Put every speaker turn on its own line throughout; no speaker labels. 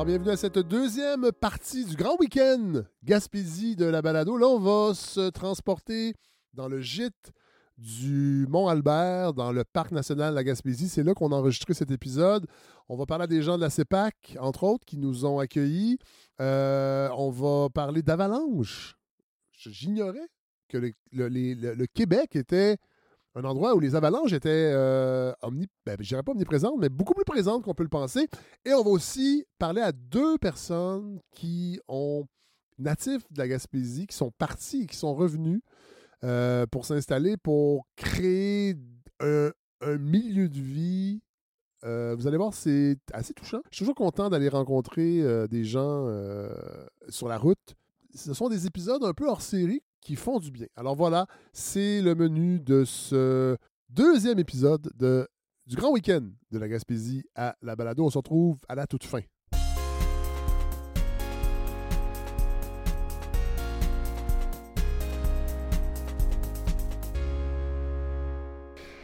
Alors, bienvenue à cette deuxième partie du grand week-end Gaspésie de la balado. Là, on va se transporter dans le gîte du Mont-Albert, dans le parc national de la Gaspésie. C'est là qu'on a enregistré cet épisode. On va parler à des gens de la CEPAC, entre autres, qui nous ont accueillis. Euh, on va parler d'avalanche. J'ignorais que le Québec était un endroit où les avalanches étaient euh, ben, pas omniprésentes, mais beaucoup plus présentes qu'on peut le penser. Et on va aussi parler à deux personnes qui ont natifs de la Gaspésie, qui sont partis, qui sont revenus euh, pour s'installer, pour créer un, milieu de vie. Euh, vous allez voir, c'est assez touchant. Je suis toujours content d'aller rencontrer des gens sur la route. Ce sont des épisodes un peu hors série qui font du bien. Alors voilà, c'est le menu de ce deuxième épisode de, du grand week-end de la Gaspésie à la balado. On se retrouve à la toute fin.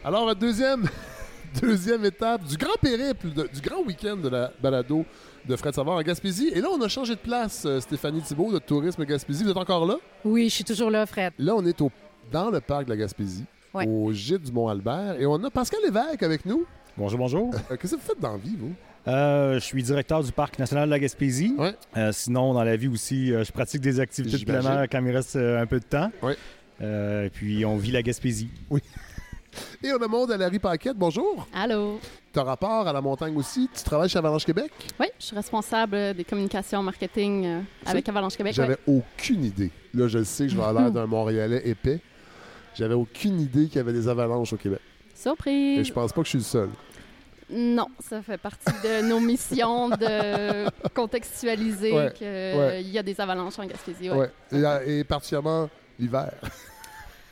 Alors, la deuxième, deuxième étape du grand périple, de- du grand week-end de la balado de Fred Savard en Gaspésie. Et là, on a changé de place, euh, Stéphanie Thibault de Tourisme Gaspésie. Vous êtes encore là?
Oui, je suis toujours là, Fred.
Là, on est au, dans le parc de la Gaspésie,
Ouais.
au gîte du Mont-Albert. Et on a Pascal Lévesque avec nous.
Bonjour, bonjour.
Euh, Qu'est-ce que vous faites dans la vie, vous?
Euh, je suis directeur du Parc national de la Gaspésie.
Ouais.
Euh, sinon, dans la vie aussi, je pratique des activités de plein air quand il me reste un peu de temps.
Ouais.
Euh, puis, on vit la Gaspésie.
Et on a Monde à Larry Paquette. Bonjour.
Allô?
Tu as rapport à la montagne aussi? Tu travailles chez Avalanche Québec?
Oui, je suis responsable des communications marketing euh, avec Avalanche Québec.
J'avais aucune idée. Là, je le sais je vais l'air d'un Montréalais épais. J'avais aucune idée qu'il y avait des avalanches au Québec.
ouais.
Et
Surprise!
je pense pas que je suis le seul.
Non, ça fait partie de nos missions de contextualiser
Ouais,
qu'il
ouais.
y a des avalanches en Gaspésie. ouais.
Ouais. Et, euh, et particulièrement l'hiver.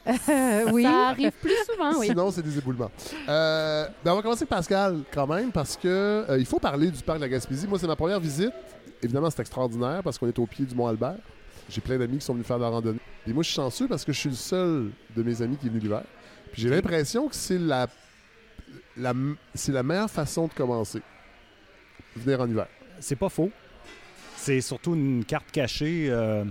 Euh, oui.
Ça arrive plus souvent, oui.
Sinon, c'est des éboulements. Euh, ben, on va commencer avec Pascal, quand même, parce que euh, il faut parler du parc de la Gaspésie. Moi, c'est ma première visite. Évidemment, c'est extraordinaire parce qu'on est au pied du Mont-Albert. J'ai plein d'amis qui sont venus faire de la randonnée. Et moi, je suis chanceux parce que je suis le seul de mes amis qui est venu l'hiver. Puis j'ai l'impression que c'est la, la, c'est la meilleure façon de commencer. Venir en hiver.
C'est pas faux. C'est surtout une carte cachée. euh,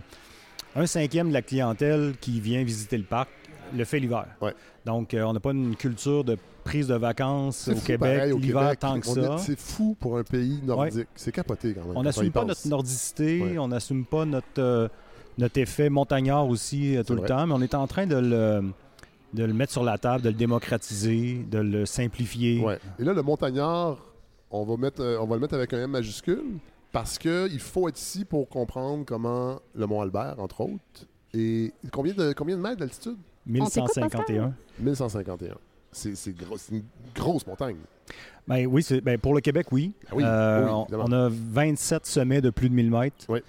un cinquième de la clientèle qui vient visiter le parc le fait l'hiver.
Ouais.
Donc, euh, on n'a pas une culture de prise de vacances au Québec, l'hiver tant que ça.
est- C'est fou pour un pays nordique. C'est capoté quand même.
On n'assume pas
pense.
notre nordicité,
Ouais.
on n'assume pas notre, euh, notre effet montagnard aussi euh, tout le
vrai.
temps, mais on est en train de le, de le mettre sur la table, de le démocratiser, de le simplifier.
Et là, le montagnard, on va, mettre, euh, on va le mettre avec un M majuscule parce qu'il faut être ici pour comprendre comment le Mont Albert, entre autres. Et combien de, combien de mètres d'altitude?
1151.
1151. C'est gros- une grosse montagne.
Ben oui, c'est- ben pour le Québec, oui.
Ah oui,
Euh,
oui,
on- a 27 sommets de plus de 1000 mètres.
Oui.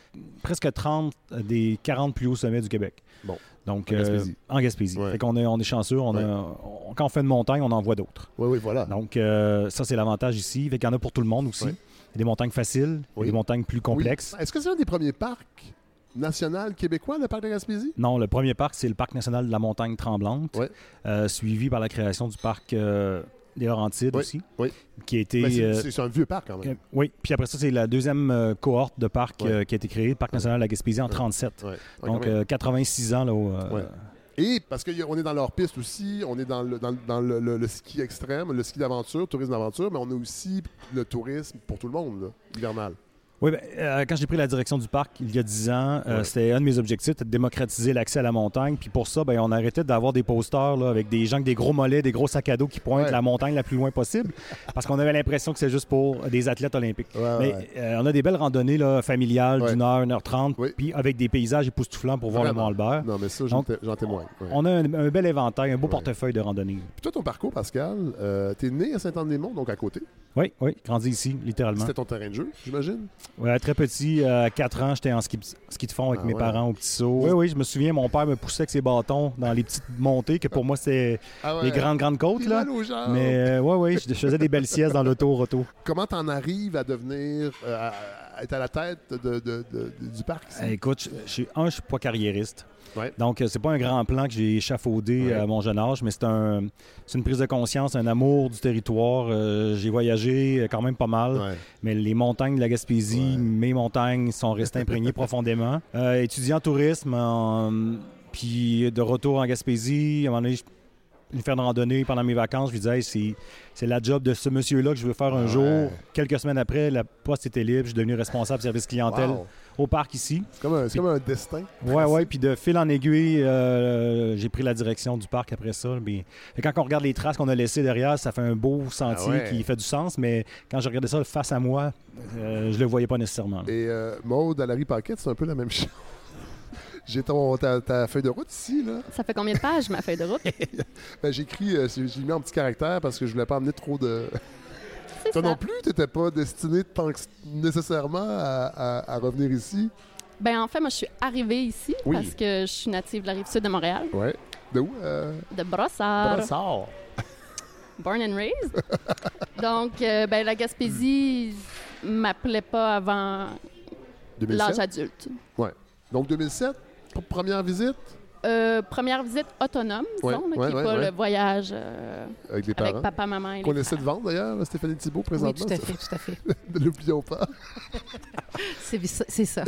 Presque 30 des 40 plus hauts sommets du Québec.
Bon.
Donc,
En
euh,
Gaspésie.
en Gaspésie.
Ouais.
Fait qu'on est, on est chanceux. On a-
Ouais.
on- quand on fait une montagne, on en voit d'autres.
Oui, oui, voilà.
Donc, euh, ça, c'est l'avantage ici. Fait qu'il y en a pour tout le monde aussi.
Ouais.
Il y a des montagnes faciles, il y a
Oui.
des montagnes plus complexes.
Oui. Est-ce que c'est un des premiers parcs nationaux québécois, le parc de Gaspésie?
Non, le premier parc, c'est le parc national de la montagne tremblante, euh, suivi par la création du parc euh, des Laurentides
Oui,
aussi,
oui.
qui a été...
Ben, c'est
euh,
c'est- un vieux parc quand même.
euh, oui, puis après ça, c'est la deuxième cohorte de euh, qui a été créée, le parc national de la Gaspésie en
Ouais.
37.
Ouais. Ouais,
Donc,
quand même.
euh, 86 ans, là, au.
Et parce qu'on est dans leur piste aussi, on est dans le, dans, dans le, le- le ski extrême, le ski d'aventure, le tourisme d'aventure, mais on a aussi le tourisme pour tout le monde, là, hivernal.
Oui, ben, euh, quand j'ai pris la direction du parc il y a 10 ans, euh,
Ouais.
c'était un de mes objectifs, c'était de démocratiser l'accès à la montagne. Puis pour ça, ben, on arrêtait d'avoir des posters là, avec des gens avec des gros mollets, des gros sacs à dos qui pointent
Ouais.
la montagne la plus loin possible, parce qu'on avait l'impression que c'est juste pour des athlètes olympiques.
Ouais,
Mais euh, on a des belles randonnées là, familiales d'une heure, une heure trente,
Oui.
puis avec des paysages époustouflants pour voir le. Mont Albert.
Non, mais ça, j'en témoigne.
On a un, un bel éventail, un beau portefeuille de randonnées.
Puis toi, ton parcours, Pascal, t'es né à Saint-Anne-des-Monts, donc à côté?
Oui, oui, grandi ici, littéralement.
C'était ton terrain de jeu, j'imagine?
Ouais, très petit, euh, à 4 ans, j'étais en ski, ski de fond avec
Ah
mes
ouais.
parents au petit saut. Oui, oui, je me souviens, mon père me poussait avec ses bâtons dans les petites montées, que pour moi, c'était
Ah
les grandes, grandes côtes.
T'es
Là.
mal aux jambes.
Mais euh, ouais, ouais, je je faisais des belles siestes dans l'auto, roto.
Comment t'en arrives à devenir, euh, à, être à la tête de, de- de- de- du parc?
Euh, écoute, je, je suis un, je suis pas carriériste.
Ouais.
Donc, euh, c'est pas un grand plan que j'ai échafaudé
Ouais.
à mon jeune âge, mais c'est un, une prise de conscience, un amour du territoire. Euh, j'ai voyagé euh, quand même pas mal,
Ouais.
mais les montagnes de la Gaspésie, mes montagnes sont restées imprégnées profondément. Euh, étudiant en tourisme, en- puis de retour en Gaspésie, à un moment donné, lui faire une randonnée pendant mes vacances. Je lui disais, Hey, c'est, la job de ce monsieur-là que je veux faire un
Ouais.
jour. Quelques semaines après, la poste était libre. Je suis devenu responsable service clientèle
Wow.
au parc ici.
C'est comme, comme un destin.
Ouais, ouais. Puis de fil en aiguille, euh, j'ai pris la direction du parc après ça. Mais et quand on regarde les traces qu'on a laissées derrière, ça fait un beau sentier
Ah ouais.
qui fait du sens. Mais quand je regardais ça face à moi, euh, je le voyais pas nécessairement.
Et euh, Maude, à Larry Paquette, c'est un peu la même chose. J'ai ton, ta, ta feuille de route ici, là.
Ça fait combien de pages, ma feuille de route?
Ben, j'ai écrit, euh, j'ai j'ai mis en petit caractère parce que je voulais pas amener trop de. Toi
ça.
non plus, t'étais pas destiné tant que nécessairement à, à- à revenir ici?
Ben, en fait, moi, je suis arrivée ici
Oui.
parce que je suis native de la rive sud de Montréal,
Ouais. De où? Euh,
de Brossard,
Brossard.
born and raised. Donc, euh, ben, la Gaspésie m'appelait pas avant
2007.
l'âge adulte.
Donc 2007, pour première visite?
Euh, première visite autonome,
Ouais,
disons, là,
ouais,
qui n'est
ouais,
pas
ouais.
le voyage euh,
avec les parents.
avec papa, maman et les
Qu'on essaie de vendre d'ailleurs, Stéphanie Thibault,
Oui,
présentement.
tout à
ça.
fait, tout à fait.
Ne l'oublions pas.
C'est ça- c'est ça.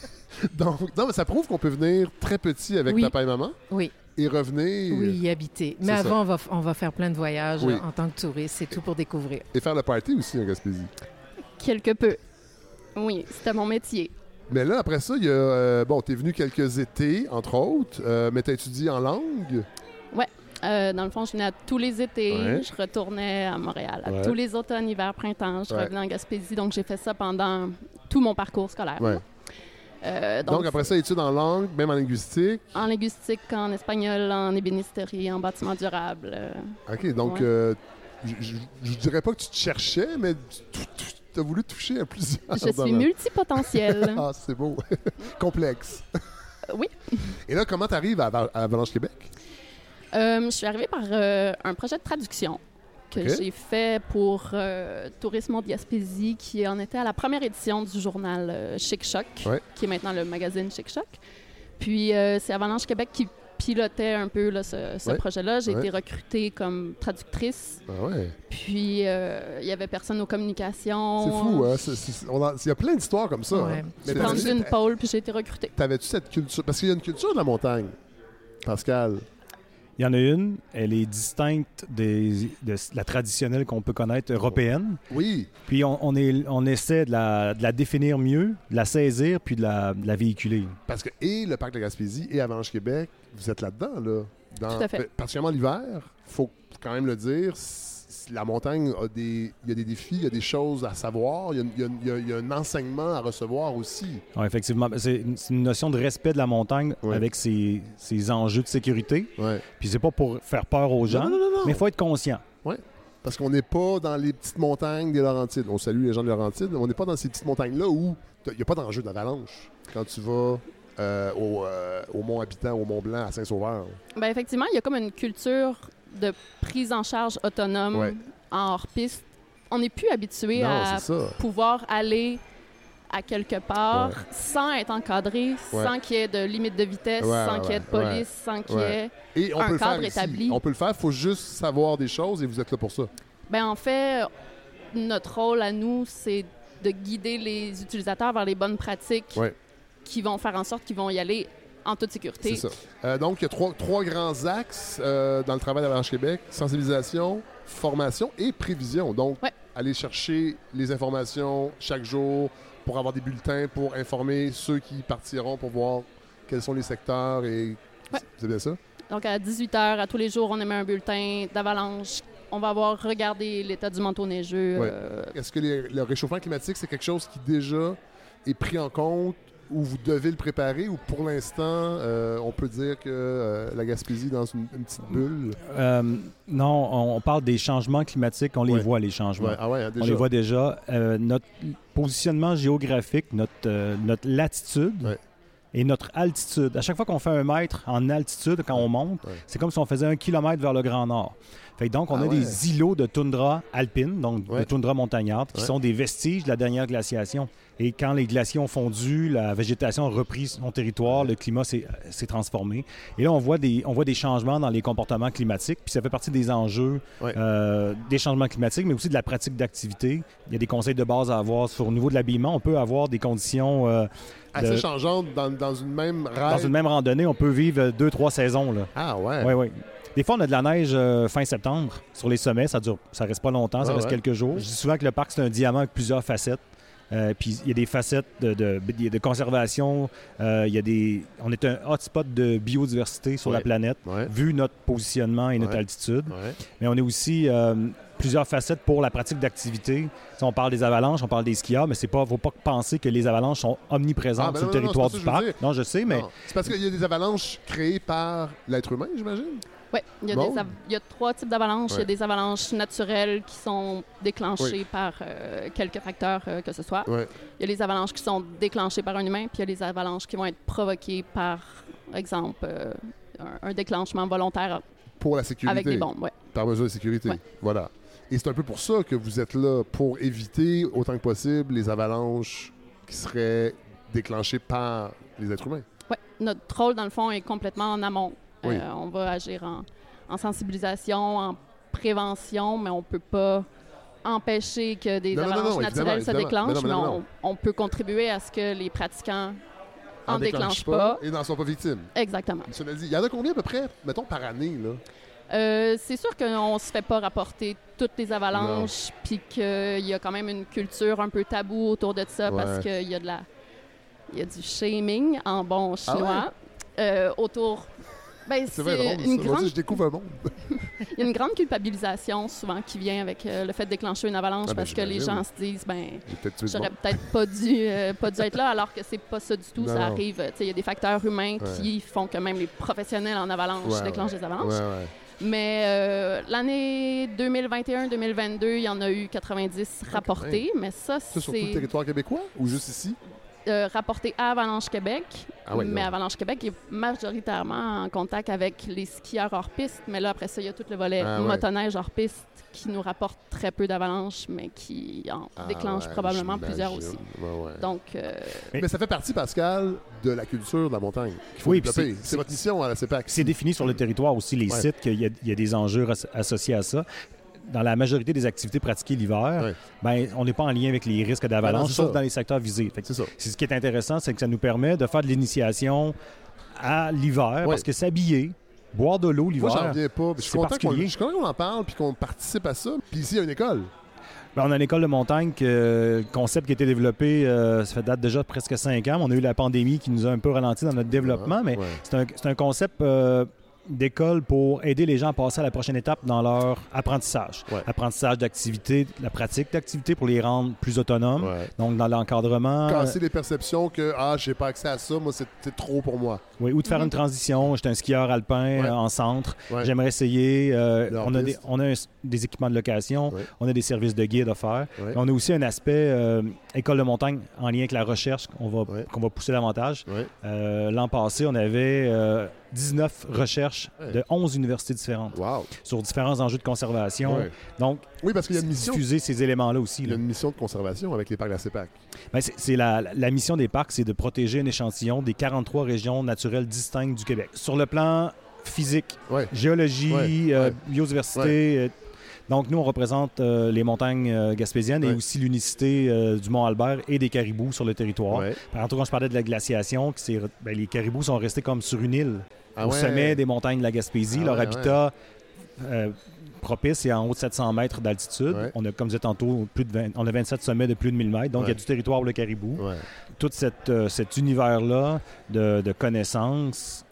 Donc, non, mais ça prouve qu'on peut venir très petit avec
Oui.
papa et maman
Oui,
et revenir
oui, y habiter. Mais avant, on va, on va faire plein de voyages
Oui.
euh, en tant que touriste. C'est tout pour découvrir.
et faire le party aussi en Gaspésie.
Quelque peu. Oui, c'était mon métier.
Mais là, après ça, il y a. euh, bon, t'es venu quelques étés, entre autres, euh, mais t'as étudié en langue?
Euh, dans le fond, je venais à tous les étés,
Ouais.
je retournais à Montréal. À
Ouais.
tous les automnes, hiver, printemps, je
Ouais.
revenais en Gaspésie. Donc, j'ai fait ça pendant tout mon parcours scolaire.
Ouais.
Euh,
Donc,
donc,
après ça, études en langue, même en linguistique?
en linguistique, en espagnol, en ébénisterie, en bâtiment durable.
OK, donc,
Ouais.
je- je je dirais pas que tu te cherchais, mais tu as voulu toucher à plusieurs.
je suis multipotentielle.
Ah, c'est beau. Complexe.
oui.
Et là, comment t'arrives à, Val- à Avalanche Québec?
Euh, je suis arrivée par euh, un projet de traduction que j'ai fait pour euh, Tourisme Gaspésie, qui en était à la première édition du journal euh, Chic Choc,
Ouais.
qui est maintenant le magazine Chic Choc. Puis euh, c'est Avalanche Québec qui pilotait un peu là, ce, ce
Ouais.
projet-là. J'ai
Ouais.
été recrutée comme traductrice.
Ah ouais.
Puis euh, il y avait personne aux communications.
C'est fou, hein? C'est- c'est- on a- Il y a plein d'histoires comme ça.
Ouais.
hein.
J'ai
Mais
tendu une pôle, puis j'ai été recrutée.
T'avais-tu cette culture? Parce qu'il y a une culture de la montagne, Pascal.
Il y en a une, elle est distincte des- de la traditionnelle qu'on peut connaître européenne.
Oui.
Puis on, on est, on essaie de la, de la définir mieux, de la saisir, puis de la, de la véhiculer.
Parce que et le parc de la Gaspésie et Avalanche Québec, vous êtes là-dedans, là. Dans,
Tout à fait.
ben, Particulièrement l'hiver, faut quand même le dire, la montagne a des, il y a des défis, il y a des choses à savoir, il y a, il y a- il y a- il y a un enseignement à recevoir aussi.
Ouais, effectivement, c'est une, notion de respect de la montagne
Ouais.
avec ses, ses enjeux de sécurité.
Ouais.
Puis c'est pas pour faire peur aux gens,
Non, non, non, non.
mais il faut être conscient.
Parce qu'on n'est pas dans les petites montagnes des Laurentides. On salue les gens de Laurentides. On n'est pas dans ces petites montagnes-là où t'as- il n'y a pas d'enjeu d'avalanche quand tu vas euh, au, euh, au Mont Habitant, au Mont Blanc, à Saint-Sauveur.
Ben, effectivement, il y a comme une culture de prise en charge autonome
Ouais.
en hors-piste. On n'est plus habitué
Non,
à pouvoir aller à quelque part
Ouais.
sans être encadré,
Ouais.
sans qu'il y ait de limite de vitesse,
Ouais,
sans qu'il y ait de police, sans qu'il y ait...
Et on
un
peut
cadre établi.
On peut le faire, il faut juste savoir des choses et vous êtes là pour ça.
Ben, en fait, notre rôle à nous, c'est de guider les utilisateurs vers les bonnes pratiques qui vont faire en sorte qu'ils vont y aller en toute sécurité.
C'est ça. Euh, donc, il y a trois, trois grands axes euh, dans le travail d'Avalanche Québec. Sensibilisation, formation et prévision. Donc,
Ouais.
aller chercher les informations chaque jour pour avoir des bulletins, pour informer ceux qui partiront pour voir quels sont les secteurs et...
Ouais.
C'est bien ça?
Donc, à 18 h, à tous les jours, on émet un bulletin d'avalanche. On va avoir regardé l'état du manteau neigeux.
Ouais.
euh,
Est-ce que les- le réchauffement climatique, c'est quelque chose qui déjà est pris en compte ou vous devez le préparer ou pour l'instant, euh, on peut dire que euh, la Gaspésie est dans une, une petite bulle?
Euh, non, on, on parle des changements climatiques, on les
Ouais.
voit, les changements.
Ouais, ah ouais, hein,
On
déjà.
les voit déjà. Notre positionnement géographique, notre, notre latitude et notre altitude. À chaque fois qu'on fait un mètre en altitude, quand on monte, c'est comme si on faisait un kilomètre vers le Grand Nord. Fait que donc, on
Ah
a des îlots de toundra alpine, donc de toundra montagnarde, qui sont des vestiges de la dernière glaciation. Et quand les glaciers ont fondu, la végétation a repris son territoire, le climat s'est s'est transformé. Et là, on voit, des, on voit des changements dans les comportements climatiques. Puis ça fait partie des enjeux euh, des changements climatiques, mais aussi de la pratique d'activité. Il y a des conseils de base à avoir sur, au niveau de l'habillement. On peut avoir des conditions... euh,
Assez
de-
changeante dans, dans une même
dans
ride.
une même randonnée, on peut vivre deux, trois saisons. Là.
Ah ouais.
Oui, oui. Des fois, on a de la neige euh, fin septembre sur les sommets. Ça dure, ça reste pas longtemps, ça
Ah
reste
ouais.
quelques jours. Je dis souvent que le parc, c'est un diamant avec plusieurs facettes. Euh, puis il y a des facettes de, conservation. euh, il y a des, on est un hotspot de biodiversité sur
Ouais.
la planète,
Ouais.
vu notre positionnement et notre
Ouais.
altitude. Mais on est aussi euh, plusieurs facettes pour la pratique d'activité. Si on parle des avalanches, on parle des skieurs, mais c'est pas, faut pas penser que les avalanches sont omniprésentes
Ah, ben
sur
non,
le
non,
territoire du parc. Non, je sais, mais
C'est parce qu'il y a des avalanches créées par l'être humain, j'imagine?
Oui, il y, a
Bon.
y trois types d'avalanches. Il y a des avalanches naturelles qui sont déclenchées par euh, quelques facteurs euh, que ce soit.
Ouais.
Il y a les avalanches qui sont déclenchées par un humain, puis il y a les avalanches qui vont être provoquées par, exemple, euh, un, un déclenchement volontaire
Pour la sécurité.
avec des bombes.
Par mesure de sécurité.
Ouais.
Voilà. Et c'est un peu pour ça que vous êtes là, pour éviter autant que possible les avalanches qui seraient déclenchées par les êtres humains.
Ouais. Notre rôle, dans le fond, est complètement en amont.
Oui.
Euh, on va agir en, en sensibilisation, en prévention, mais on ne peut pas empêcher que des
Non, non, non,
avalanches
non,
naturelles se déclenchent, mais on, on peut contribuer à ce que les pratiquants en, déclenchent
pas,
pas.
et n'en sont pas victimes.
Exactement.
Cela dit, il y en a combien à peu près, mettons, par année, là?
Euh, c'est sûr qu'on ne se fait pas rapporter toutes les avalanches, puis qu'il y a quand même une culture un peu taboue autour de ça,
Ouais.
parce qu'il y a de la... Il y a du shaming en bon
Ah
chinois euh, autour... Ben,
C'est
c'est une.
Moi je découvre un monde.
Il y a une grande culpabilisation souvent qui vient avec euh, le fait de déclencher une avalanche
Ah, ben,
parce que les gens se disent ben
peut-être
j'aurais peut-être pas dû euh, pas dû être là alors que c'est pas ça du tout
Non,
ça arrive il y a des facteurs humains
Ouais.
qui font que même les professionnels en avalanche
Ouais,
déclenchent
ouais.
des avalanches mais euh, l'année 2021-2022 il y en a eu 90 rapportés mais ça
Ça, sur tout le
c'est
territoire québécois ou juste ici?
Euh, rapporté à Avalanche Québec
Ah ouais,
mais
non.
Avalanche Québec est majoritairement en contact avec les skieurs hors piste. Mais là, après ça, il y a tout le volet
Ah ouais.
motoneige hors piste qui nous rapporte très peu d'avalanches, mais qui en
Ah
déclenche
ouais,
probablement plusieurs aussi.
Ouais, ouais.
Donc, euh,
Mais-
Mais ça fait partie, Pascal, de la culture de la montagne faut
Oui, c'est-
votre mission à la CEPAC.
C'est défini sur le territoire aussi, les
Ouais.
sites, qu'il y, a- il y a des enjeux as- associés à ça. Dans la majorité des activités pratiquées l'hiver, ben, on n'est pas en lien avec les risques d'avalanche, sauf
ça.
dans les secteurs visés. Fait que
C'est ça.
ce qui est intéressant, c'est que ça nous permet de faire de l'initiation à l'hiver, parce que s'habiller, boire de l'eau
Moi, j'en
l'hiver,
reviens pas. Je suis
c'est
content qu'on
particulier.
je suis content qu'on en parle puis qu'on participe à ça. Puis ici, il y a une école.
Ben, on a une école de montagne, que, concept qui a été développé, euh, ça fait date déjà de presque cinq ans. On a eu la pandémie qui nous a un peu ralenti dans notre développement, mais
Ouais.
c'est un, c'est un concept euh, d'école pour aider les gens à passer à la prochaine étape dans leur apprentissage.
Ouais.
Apprentissage d'activité, la pratique d'activité pour les rendre plus autonomes.
Ouais.
Donc, dans l'encadrement,
Casser les perceptions que ah, j'ai pas accès à ça, moi, c'est c'est trop pour moi.
oui, ou de faire une transition. J'étais un skieur alpin
Ouais.
euh, en centre.
Ouais.
J'aimerais essayer. euh, on a, des,
hors-piste.
on a un- des équipements de location,
Ouais.
on a des services de guide offerts.
Ouais.
On a aussi un aspect euh, école de montagne en lien avec la recherche qu'on va,
Ouais.
qu'on va pousser davantage.
Ouais.
Euh, L'an passé, on avait euh, 19 recherches
Ouais.
de 11 universités différentes
Wow.
sur différents enjeux de conservation.
Ouais.
Donc,
Oui, parce qu'il y a une mission.
diffuser ces éléments-là aussi.
Il y a
là.
une mission de conservation avec les parcs de la CEPAC.
Ben, c'est la, la mission des parcs, c'est de protéger un échantillon des 43 régions naturelles distinctes du Québec. Sur le plan physique,
Ouais.
géologie, euh, biodiversité. euh, donc, nous, on représente euh, les montagnes euh, gaspésiennes et aussi l'unicité euh, du Mont-Albert et des caribous sur le territoire.
Ouais.
Par exemple, quand je parlais de la glaciation, c'est- ben, les caribous sont restés comme sur une île
Ah
au
ouais.
sommet des montagnes de la Gaspésie.
Ah
Leur
ouais,
habitat euh, propice est en haut de 700 mètres d'altitude. On a, comme je disais tantôt, plus de 20 on a 27 sommets de plus de 1000 mètres. Donc, il y a du territoire pour le caribou. Tout cette, euh, cet univers-là de, de connaissances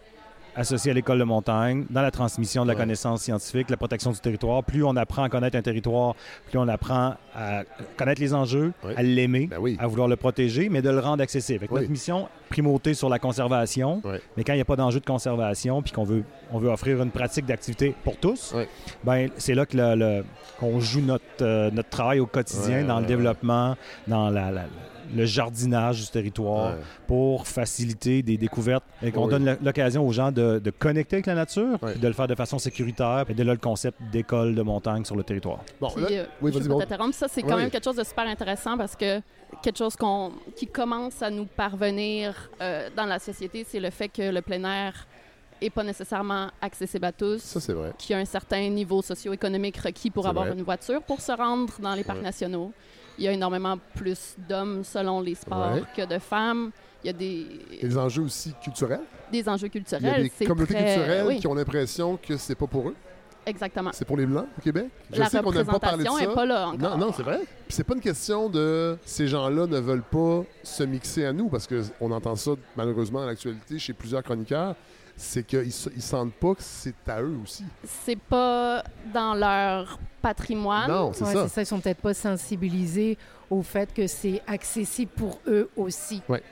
associé à l'école de montagne, dans la transmission de la
Ouais.
connaissance scientifique, la protection du territoire. Plus on apprend à connaître un territoire, plus on apprend à connaître les enjeux, à l'aimer,
Ben oui.
à vouloir le protéger, mais de le rendre accessible.
Oui.
Notre mission, primauté sur la conservation, mais quand il n'y a pas d'enjeu de conservation, puis qu'on veut, on veut offrir une pratique d'activité pour tous, ben, c'est là que le- le- qu'on joue notre, euh, notre travail au quotidien dans le développement, dans la, la- le jardinage du territoire
Ouais.
pour faciliter des découvertes et qu'on
Oui.
donne l'occasion aux gens de, de connecter avec la nature,
Ouais.
de le faire de façon sécuritaire, et de là le concept d'école de montagne sur le territoire.
Bon,
Puis,
là-
euh,
oui,
je
bon.
t'interrompre. Ça, c'est quand
Oui.
même quelque chose de super intéressant parce que quelque chose qui commence à nous parvenir euh, dans la société, c'est le fait que le plein air n'est pas nécessairement accessible à tous.
Ça, c'est vrai.
qu'il y a un certain niveau socio-économique requis pour avoir
vrai.
une voiture pour se rendre dans les parcs
Ouais.
nationaux. Il y a énormément plus d'hommes selon les sports
Ouais.
que de femmes. Il y a des,
les enjeux aussi culturels.
des enjeux
Il y a
culturels.
des communautés
très-
culturelles
oui,
qui ont l'impression que c'est pas pour eux.
exactement.
C'est pour les Blancs au Québec? Je
La
sais qu'on n'aime pas parler de ça.
n'est pas là encore.
Non, non, c'est vrai. Puis c'est pas une question de ces gens-là ne veulent pas se mixer à nous, parce qu'on entend ça malheureusement à l'actualité chez plusieurs chroniqueurs. C'est qu'ils se- ils sentent pas que c'est à eux aussi.
C'est pas dans leur patrimoine.
Non, c'est
Ouais,
ça.
ils sont peut-être pas sensibilisés au fait que c'est accessible pour eux aussi.
Ouais.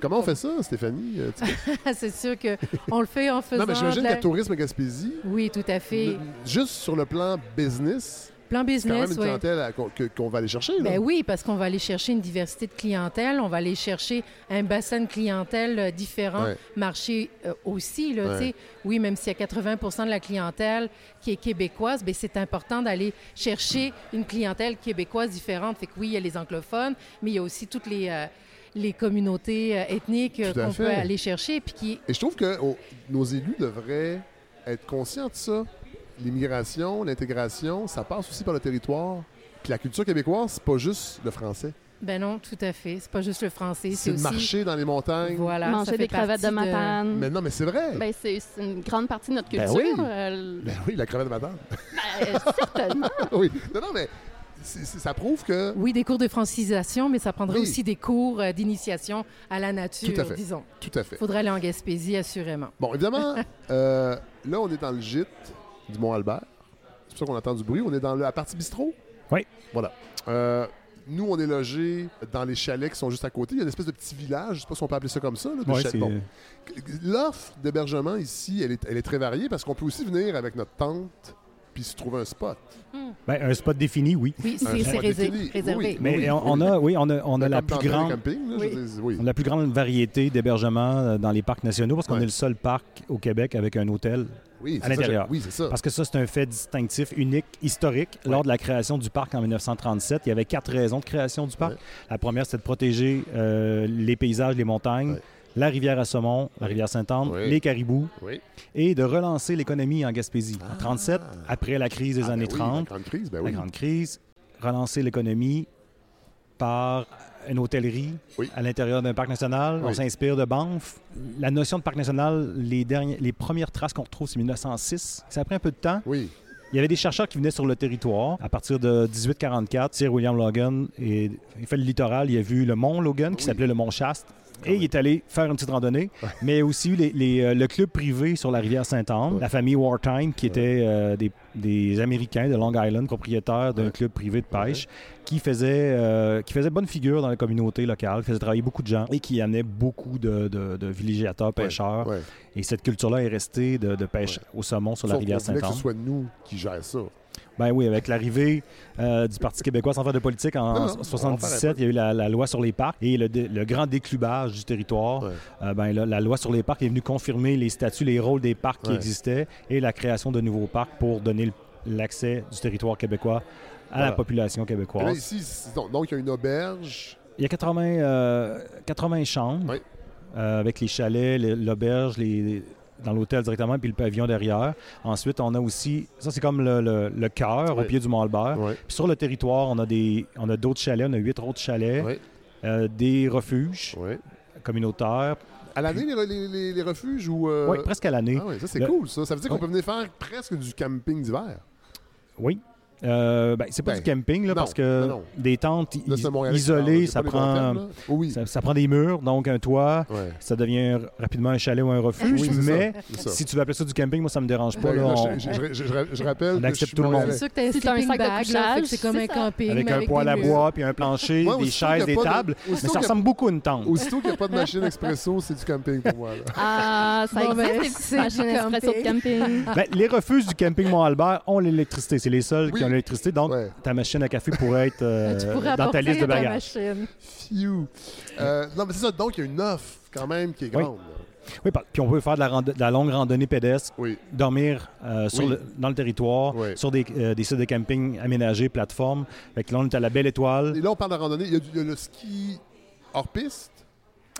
Comment on fait ça, Stéphanie? Euh, tu-
c'est sûr que on le fait en faisant.
non, mais j'imagine
de la-
qu'à Tourisme Gaspésie,
Oui, tout à fait.
le- juste sur le plan business,
Plan
c'est quand même
business,
une clientèle qu'on va aller chercher. là.
Ben oui, parce qu'on va aller chercher une diversité de clientèle, on va aller chercher un bassin de clientèle euh, différent,
Ouais.
marché euh, aussi. Là,
Ouais.
Oui, même s'il y a 80 de la clientèle qui est québécoise, ben c'est important d'aller chercher une clientèle québécoise différente. Fait que oui, il y a les anglophones, mais il y a aussi toutes les, euh, les communautés euh, ethniques qu'on peut aller chercher. Puis qui...
Et je trouve que oh, nos élus devraient être conscients de ça. L'immigration, l'intégration, ça passe aussi par le territoire. Puis la culture québécoise, c'est pas juste le français.
Ben non, tout à fait. C'est pas juste le français,
C'est
aussi...
marché dans les montagnes.
Voilà, ça
Manger
fait
des crevettes de matane.
Mais non, mais c'est vrai.
Ben, c'est une grande partie de notre
Ben
culture.
oui.
euh,
Ben oui, la crevette de madame.
ben, certainement.
oui. Non, non, mais ça prouve que.
Oui, des cours de francisation, mais ça prendrait
Oui.
aussi des cours euh, d'initiation à la nature,
Tout à fait.
disons.
Tout à fait.
Il faudrait aller en Gaspésie, assurément.
Bon, évidemment, euh, là, on est dans le gîte du Mont-Albert. C'est pour ça qu'on entend du bruit. On est dans la partie bistrot?
Oui.
Voilà. Euh, nous, on est logés dans les chalets qui sont juste à côté. Il y a une espèce de petit village, je sais pas si on peut appeler ça comme ça. là, de
Ouais,
bon. L'offre d'hébergement ici, elle est, elle est très variée parce qu'on peut aussi venir avec notre tente puis se trouver un spot.
Ben, un spot défini, oui.
Oui, c'est réservé.
Oui,
Mais
oui,
on, a, oui, on a, on a la plus grande.
camping, là, je
Oui.
veux dire, oui.
On a la plus grande variété d'hébergements euh, dans les parcs nationaux parce qu'on
Ouais.
est le seul parc au Québec avec un hôtel.
Oui,
à
c'est ça,
l'intérieur.
Oui, c'est ça.
Parce que ça, c'est un fait distinctif, unique, historique. Lors de la création du parc en 1937, il y avait quatre raisons de création du parc. La première, c'était de protéger euh, les paysages, les montagnes, la rivière à saumon, la rivière Sainte-Anne, les caribous, et de relancer l'économie en Gaspésie. En 37, après la crise des
Ah, ben
années
oui,
30,
La grande crise, ben
la grande crise, relancer l'économie par une hôtellerie
Oui.
à l'intérieur d'un parc national. On s'inspire de Banff. La notion de parc national, les, derniers, les premières traces qu'on retrouve, c'est 1906. Ça a pris un peu de temps.
Oui.
Il y avait des chercheurs qui venaient sur le territoire. À partir de 1844, Sir William Logan et, il fait le littoral. Il a vu le mont Logan qui
Oui.
s'appelait le mont Chaste. Et il est allé faire une petite randonnée, mais aussi les- les, euh, le club privé sur la rivière Sainte-Anne,
Ouais.
la famille Wartime, qui était euh, des, des Américains de Long Island, propriétaires d'un
Ouais.
club privé de pêche, qui, faisait, euh, qui faisait bonne figure dans la communauté locale, faisait travailler beaucoup de gens et qui amenait beaucoup de, de- de villégiateurs, pêcheurs. Et cette culture-là est restée de, de pêche au saumon sur la rivière
voulait que
Sainte-Anne.
ce soit nous qui gère ça.
Ben oui, avec l'arrivée euh, du Parti québécois sans faire de politique en
Non, non, on va
77,
faire un peu.
il y a eu la, la loi sur les parcs et le, grand déclubage du territoire.
Ouais.
Euh, ben là, la loi sur les parcs est venue confirmer les statuts, les rôles des parcs qui existaient et la création de nouveaux parcs pour donner l'accès du territoire québécois à
Voilà.
la population
Et là,
québécoise.
ici, donc, il y a une auberge.
Il y a 80, euh, 80 chambres
Oui.
euh, avec les chalets, les- l'auberge, les, dans l'hôtel directement, puis le pavillon derrière. Ensuite, on a aussi, ça c'est comme le, le- le cœur au pied du Mont-Albert. Puis sur le territoire, on a des, on a d'autres chalets, on a huit autres chalets, euh, des refuges communautaires.
À l'année, les, les- les- les refuges ou. euh,
Oui, presque à l'année.
Ah oui, ça c'est
Le-
cool, ça. Ça veut dire qu'on peut venir faire presque du camping d'hiver.
Oui. Euh, ben, c'est pas
Ben,
du camping, là,
non,
parce que
non, non.
des tentes isolées, ça prend,
termes, là. Oui.
ça, ça prend des murs, donc un toit.
Ouais.
Ça devient rapidement un chalet ou un refuge.
Oui,
mais
ça,
si tu veux appeler ça du camping, moi, ça me dérange pas.
Ben,
là,
là,
on-
je, je- je- je- je rappelle.
On accepte tout le monde.
C'est sûr que un
Si sac de
bag,
couchage,
c'est comme un camping.
avec un poêle à bois, puis un plancher,
Moi,
des chaises,
a
des tables. Mais ça ressemble beaucoup à une tente.
Aussitôt qu'il n'y a pas de machine expresso, c'est du camping pour moi.
Ah, ça
ben,
existe,
du
espresso de camping.
Ben, les refuges du camping Mont-Albert ont l'électricité. C'est les seuls qui l'électricité. Donc,
Ouais.
ta machine à café pourrait être euh,
tu pourrais
dans ta liste de bagages.
Euh, non, mais c'est ça. Donc, il y a une offre quand même qui est
Oui.
grande.
Oui, pa- puis on peut faire de la, de la longue randonnée pédestre,
Oui.
dormir euh, sur
Oui.
le- dans le territoire,
Oui.
sur des, euh, des sites de camping aménagés, plateformes. Fait que là, on est à la Belle Étoile.
Et là, on parle de randonnée. Il y a, du- il y a le ski hors piste.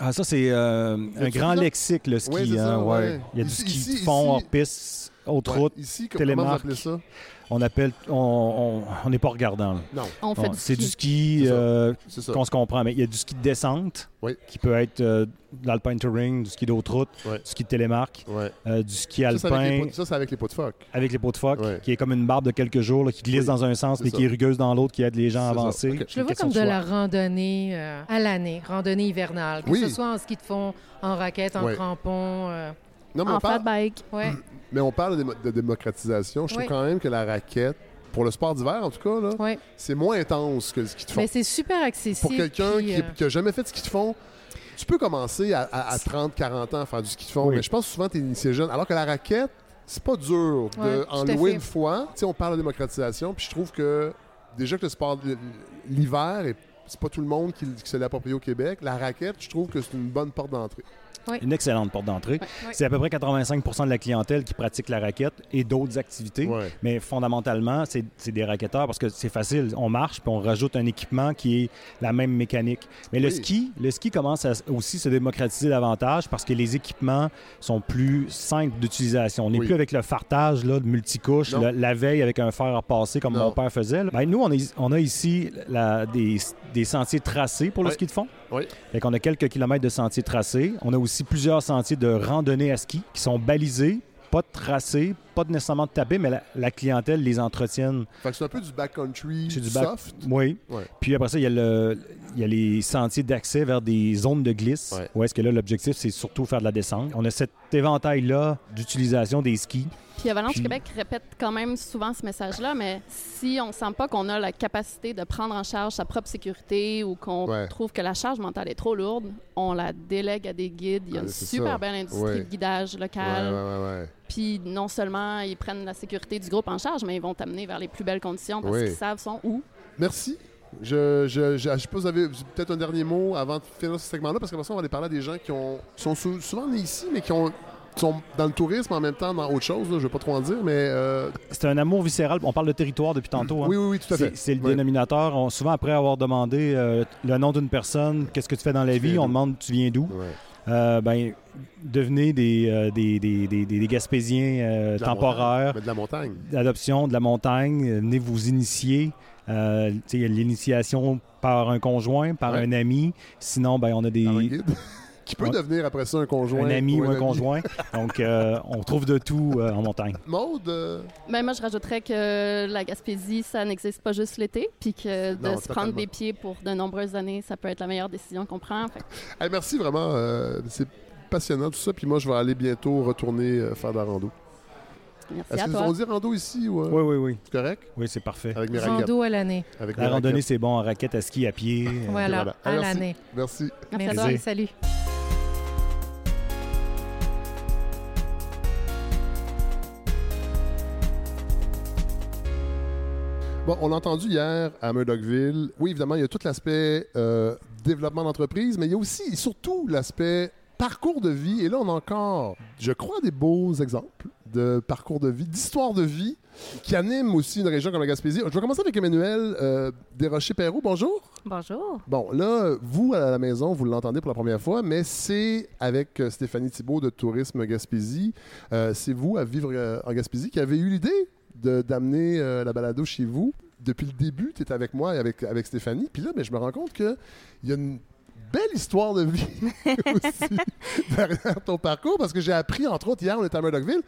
Ah, ça, c'est euh, un grand lexique, le ski.
Oui, ça,
hein, ouais.
ouais.
Il y a du
Ici-
ski de fond,
ici-
hors piste,
Ouais.
route.
Ici, comme-
télémarque.
comment vous appelez ça?
On appelle... On on- on n'est pas regardant. là.
Non,
On fait
Bon,
du
c'est
ski.
du ski euh, qu'on se comprend. Mais il y a du ski de descente
Oui.
qui peut être euh, de l'alpine touring, du ski d'autre route,
Ouais.
du ski de télémarque,
Ouais.
euh, du ski
Ça, c'est avec les
alpin
Ça, c'est avec les pots de phoque.
avec les pots de phoque, qui est comme une barbe de quelques jours, là, qui glisse
Oui,
dans un sens, mais
ça.
qui est rugueuse dans l'autre, qui aide les gens à avancer.
Je le vois comme de la randonnée euh, à l'année, randonnée hivernale. Que
Oui.
ce soit en ski de fond, en raquette, en crampon. euh,
Non, mais
En
parle,
bike.
ouais.
Mais on parle de, démo- de démocratisation. Je trouve
Oui.
quand même que la raquette, pour le sport d'hiver en tout cas, là, c'est moins intense que le ski de fond.
Mais c'est super accessible.
Pour quelqu'un
puis,
qui,
euh,
n'a jamais fait de ski de fond, tu peux commencer à, à- à 30, 40 ans à faire du ski de fond,
Oui.
mais je pense que souvent tu es initié jeune. Alors que la raquette, c'est pas dur de
Ouais,
en louer une fois. Tu sais, on parle de démocratisation, puis je trouve que déjà que le sport de- l'hiver, et c'est pas tout le monde qui, qui se l'approprie au Québec. La raquette, je trouve que c'est une bonne porte d'entrée.
Une excellente porte d'entrée. C'est à peu près 85 de la clientèle qui pratique la raquette et d'autres activités. Mais fondamentalement, c'est des raquetteurs parce que c'est facile. On marche puis on rajoute un équipement qui est la même mécanique. Mais le ski, le ski commence à aussi se démocratiser davantage parce que les équipements sont plus simples d'utilisation. On n'est
Oui.
plus avec le fartage là, de multicouche,
Non.
la, la veille avec un fer à repasser comme
Non.
mon père faisait. Ben, nous, on, est- on a ici la- des, des sentiers tracés pour le
Oui.
ski de fond.
Oui.
Fait qu'on a quelques kilomètres de sentiers tracés. On a aussi plusieurs sentiers de randonnée à ski qui sont balisés, pas de tracés, pas de nécessairement de tapés, mais la, la clientèle les entretienne.
Fait que c'est un peu du backcountry
du back-
soft.
Oui.
Ouais.
Puis après ça, il y a, le, il y a les sentiers d'accès vers des zones de glisse.
Ouais.
Où est-ce que là, l'objectif, c'est surtout faire de la descente. On a cet éventail-là d'utilisation des skis.
Puis Avalanche
Puis-
Québec répète quand même souvent ce message-là, mais si on sent pas qu'on a la capacité de prendre en charge sa propre sécurité ou qu'on
Ouais.
trouve que la charge mentale est trop lourde, on la délègue à des guides. Il y a une super
ça.
belle industrie
Ouais.
de guidage local.
ouais.
Puis non seulement ils prennent la sécurité du groupe en charge, mais ils vont t'amener vers les plus belles conditions parce qu'ils savent sont où.
Merci. Je, je, je, je sais pas, vous avez peut-être un dernier mot avant de finir ce segment-là, parce qu'après ça, on va aller parler à des gens qui ont, sont sou- souvent nés ici, mais qui ont, sont dans le tourisme en même temps dans autre chose. là, je vais pas trop en dire, mais euh,
C'est un amour viscéral. On parle de territoire depuis tantôt. hein.
oui, oui, oui, tout à fait.
c'est le dénominateur. On- souvent, après avoir demandé euh, le nom d'une personne, qu'est-ce que tu fais dans la
Tu
vie, on demande tu viens d'où?
Ouais.
Euh, ben, devenez des, euh, des, des, des, des- Gaspésiens euh,
De
temporaires,
de la montagne.
d'adoption de la montagne. Venez vous initier. Il y a l'initiation par un conjoint, par
Ouais.
un ami. Sinon, ben, on a des,
Par un guide. qui peut
Ouais.
devenir après ça un conjoint.
un ami ou un
ami.
conjoint. Donc, euh, on trouve de tout euh, en montagne.
Maude, euh,
Ben, moi, je rajouterais que la Gaspésie, ça n'existe pas juste l'été, puis que de
Non,
se prendre des pieds pour de nombreuses années, ça peut être la meilleure décision qu'on prend. Fait que
hey, merci vraiment. euh, c'est passionnant tout ça. Puis moi, je vais aller bientôt retourner euh, faire de la rando.
merci
Est-ce
à
que
toi.
on dit rando ici ou euh,
Oui, oui, oui.
c'est correct?
Oui, c'est parfait.
Avec mes raquettes.
Rando à l'année.
Avec
La randonnée,
raquettes.
c'est bon en raquette, à ski, à pied.
Voilà,
voilà.
à
Merci.
l'année.
Merci.
Merci à toi.
Merci, salut.
Bon, on l'a entendu hier à Murdochville. Oui, évidemment, il y a tout l'aspect euh, développement d'entreprise, mais il y a aussi et surtout l'aspect parcours de vie. Et là, on a encore, je crois, des beaux exemples de parcours de vie, d'histoire de vie qui animent aussi une région comme la Gaspésie. Je vais commencer avec Emmanuel euh, Desrochers-Perrault. Bonjour.
Bonjour.
Bon, là, vous, à la maison, vous l'entendez pour la première fois, mais c'est avec euh, Stéphanie Thibault de Tourisme Gaspésie. Euh, c'est vous, à vivre en Gaspésie, qui avez eu l'idée d'amener euh, la balado chez vous. Depuis le début, tu es avec moi et avec, avec Stéphanie. Puis là, ben, je me rends compte qu'il y a une belle histoire de vie aussi derrière ton parcours, parce que j'ai appris, entre autres, hier, on était à Murdochville,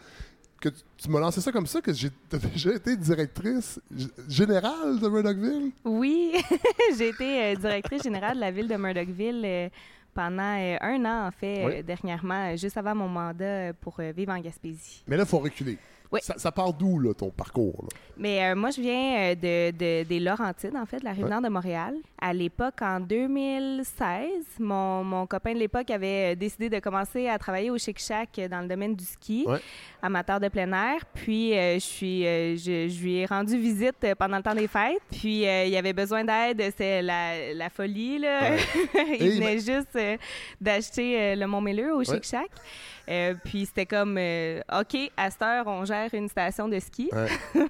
que tu, tu m'as lancé ça comme ça, que j'ai déjà été directrice générale de Murdochville?
Oui, j'ai été euh, directrice générale de la ville de Murdochville euh, pendant euh, un an, en fait,
Oui.
dernièrement, juste avant mon mandat pour vivre en Gaspésie.
Mais là, il faut reculer.
Oui.
Ça, ça part d'où, là, ton parcours? là?
Mais euh, moi, je viens euh, de, de- des Laurentides, en fait, de la rive nord de Montréal. À l'époque, en 2016, mon, mon copain de l'époque avait euh, décidé de commencer à travailler au Chic Shack dans le domaine du ski,
Ouais.
amateur de plein air. Puis, euh, je, suis, euh, je, je lui ai rendu visite pendant le temps des fêtes. Puis, il avait besoin d'aide. C'est la, la folie, là. il
Et
venait juste d'acheter le Mont-Méleux au Chic
Ouais.
Shack. Puis, c'était comme, OK, à cette heure, on gère une station de ski.
Ouais.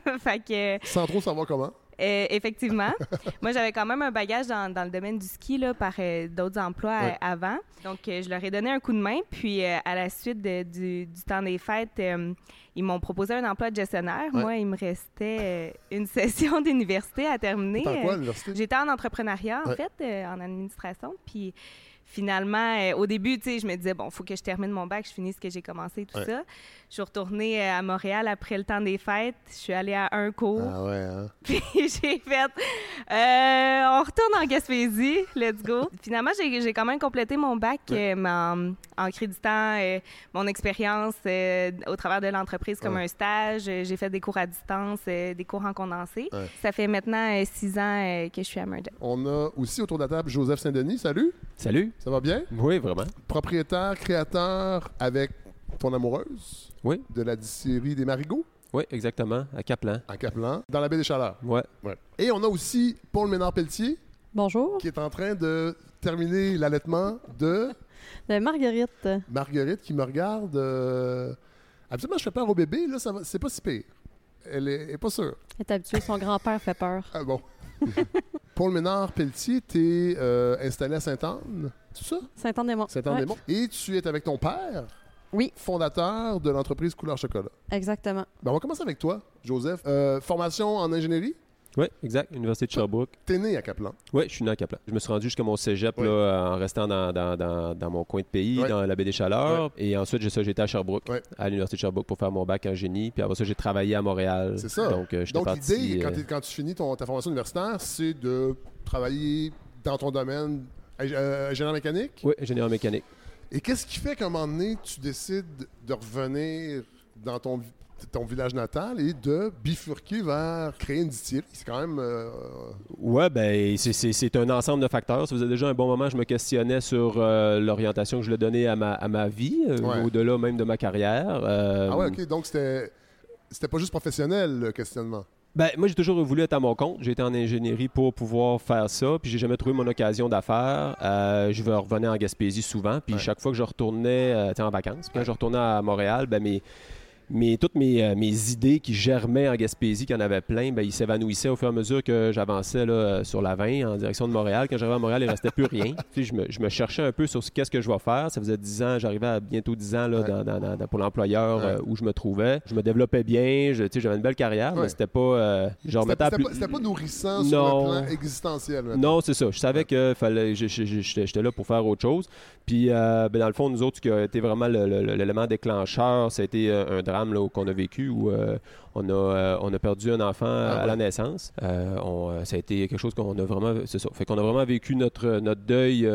fait que...
Sans trop savoir comment.
Euh, effectivement. Moi, j'avais quand même un bagage dans, dans le domaine du ski là, par euh, d'autres emplois
Ouais.
euh, avant. Donc, je leur ai donné un coup de main. Puis, à la suite de- du, du temps des fêtes, ils m'ont proposé un emploi de gestionnaire.
Ouais.
Moi, il me restait une session d'université à terminer.
En quoi?
J'étais en entrepreneuriat, en
Ouais.
fait, en administration. Puis finalement, au début, tu sais, je me disais, bon, il faut que je termine mon bac, je finisse ce que j'ai commencé, tout ça. Je suis retournée euh, à Montréal après le temps des fêtes. Je suis allée à un cours.
Ah ouais, hein?
Puis j'ai fait, euh, on retourne en Gaspésie, let's go. Finalement, j'ai j'ai quand même complété mon bac
Ouais.
euh, en, en créditant euh, mon expérience euh, au travers de l'entreprise comme
Ouais.
un stage. J'ai fait des cours à distance, euh, des cours en condensé.
Ouais.
Ça fait maintenant euh, six ans euh, que je suis à Murdoch.
On a aussi autour de la table Joseph Saint-Denis. Salut,
Salut.
ça va bien?
Oui, vraiment.
Propriétaire, créateur avec ton amoureuse
Oui.
de la distillerie des Marigots
Oui, exactement. À Caplan.
à Caplan, dans la baie des Chaleurs.
Ouais.
Et on a aussi Paul Ménard-Pelletier
Bonjour,
qui est en train de terminer l'allaitement de
Euh, Marguerite.
Marguerite qui me regarde. euh, Absolument, je fais peur au bébé, là, ça va- c'est pas si pire. Elle est, est pas sûre.
Elle est habituée, son grand-père fait peur.
Ah bon? Paul Ménard-Pelletier, t'es euh, installé à Sainte-Anne, c'est ça?
Saint-Anne-des-Monts.
Sainte-Anne-des-Monts. Et tu es avec ton père,
Oui.
fondateur de l'entreprise Couleur Chocolat.
Exactement.
Ben, on va commencer avec toi, Joseph. Euh, formation en ingénierie?
Oui, exact. Université de Sherbrooke.
T'es né à Caplan.
Oui, je suis né à Caplan. Je me suis rendu jusqu'à mon cégep là, en restant dans, dans, dans, dans mon coin de pays, dans la baie des Chaleurs. Et ensuite, j'ai ça, j'étais à Sherbrooke, à l'Université de Sherbrooke pour faire mon bac en génie. Puis après ça, j'ai travaillé à Montréal.
C'est ça.
Donc, euh,
Donc, l'idée, quand,
euh,
quand tu finis ton, ta formation universitaire, c'est de travailler dans ton domaine euh, ingénieur mécanique?
Oui, ingénieur mécanique.
Et qu'est-ce qui fait qu'à un moment donné, tu décides de revenir dans ton, vi- ton village natal et de bifurquer vers créer une distillerie? C'est quand même... euh,
Ouais, ben c'est- un ensemble de facteurs. Ça faisait déjà un bon moment que je me questionnais sur euh, l'orientation que je voulais donner à ma, à ma vie, euh,
Ouais.
au-delà même de ma carrière. Euh,
Ah ouais, OK. Donc, c'était... C'était pas juste professionnel, le questionnement?
Ben, moi, j'ai toujours voulu être à mon compte. J'ai été en ingénierie pour pouvoir faire ça, puis j'ai jamais trouvé mon occasion d'affaires. Euh, je vais revenir en Gaspésie souvent, puis
Ouais.
chaque fois que je retournais euh, en vacances, puis quand je retournais à Montréal, ben mes, mes, toutes mes, euh, mes idées qui germaient en Gaspésie, qu'il y en avait plein, ben, ils s'évanouissaient au fur et à mesure que j'avançais euh, sur la 20 en direction de Montréal. Quand j'arrivais à Montréal, il restait plus rien. Tu sais, je, me, je me cherchais un peu sur ce qu'est-ce que je vais faire. Ça faisait 10 ans, j'arrivais à bientôt 10 ans là,
Ouais.
dans- dans- dans- dans- pour l'employeur
Ouais.
euh, où je me trouvais. Je me développais bien, j'avais une belle carrière,
Ouais.
mais c'était pas... euh,
C'était
plus-
pas, nourrissant sur
Non.
le plan existentiel.
non, c'est ça. Je savais que fallait, j'étais là pour faire autre chose. Puis, euh, ben, dans le fond, nous autres, ce qui a été vraiment l'élément déclencheur, ça a été un drame là, qu'on a vécu où euh, on, a, euh, on a perdu un enfant
Ah
à la naissance. Euh, on, ça a été quelque chose qu'on a vraiment. C'est ça. Fait qu'on a vraiment vécu notre, notre deuil.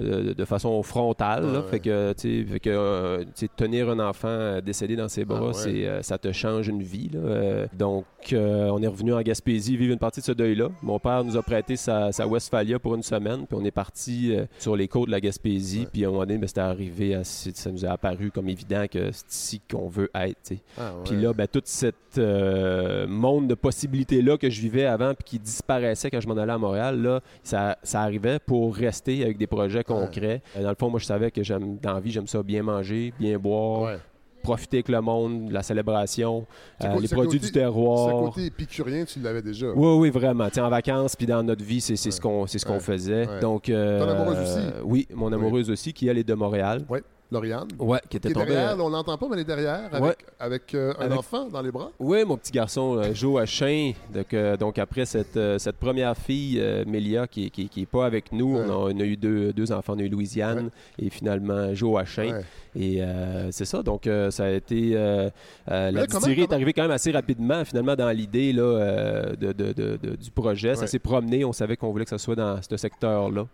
Euh, de, de façon frontale. là.
Ouais, ouais.
Fait que, fait que euh, tenir un enfant euh, décédé dans ses bras,
Ah ouais.
c'est, ça te change une vie. là. Donc, on est revenu en Gaspésie vivre une partie de ce deuil-là. Mon père nous a prêté sa, sa Westphalia pour une semaine, puis on est parti sur les côtes de la Gaspésie. Puis à un moment donné, ben, c'était arrivé, à- ça nous a apparu comme évident que c'est ici qu'on veut être.
Ah.
Puis là, ben, tout cet euh, monde de possibilités-là que je vivais avant puis qui disparaissait quand je m'en allais à Montréal, là, ça, ça arrivait pour rester avec des projets concrets. Euh, Dans le fond, moi, je savais que j'aime, dans la vie, j'aime ça bien manger, bien boire,
Ouais.
profiter avec le monde, la célébration, euh, les produits
côté-
du terroir.
Ce côté épicurien, tu l'avais déjà.
Oui, oui, vraiment. En vacances, puis dans notre vie, c'est ce qu'on faisait.
Ouais.
Donc, euh,
Ton amoureuse aussi?
Oui, mon amoureuse aussi, qui elle est de Montréal.
Lauriane.
Ouais, qui
Qui
était
est
tombée.
derrière, on l'entend pas, mais elle est derrière, avec,
Ouais.
avec, euh, un
Avec-
enfant dans les bras.
Oui, mon petit garçon, euh, Joe Hachin. Donc, euh, donc après cette, euh, cette première fille, euh, Mélia, qui n'est qui, qui est pas avec nous,
Ouais.
on, a, on a eu deux, deux enfants, on a eu Louisiane et finalement Joe Hachin. Et euh, c'est ça, donc euh, ça a été... euh,
là,
la
comment-
distillerie est arrivée quand même assez rapidement, finalement, dans l'idée là, de, de- de- de- du projet. Ça s'est promené, on savait qu'on voulait que ça soit dans ce secteur-là,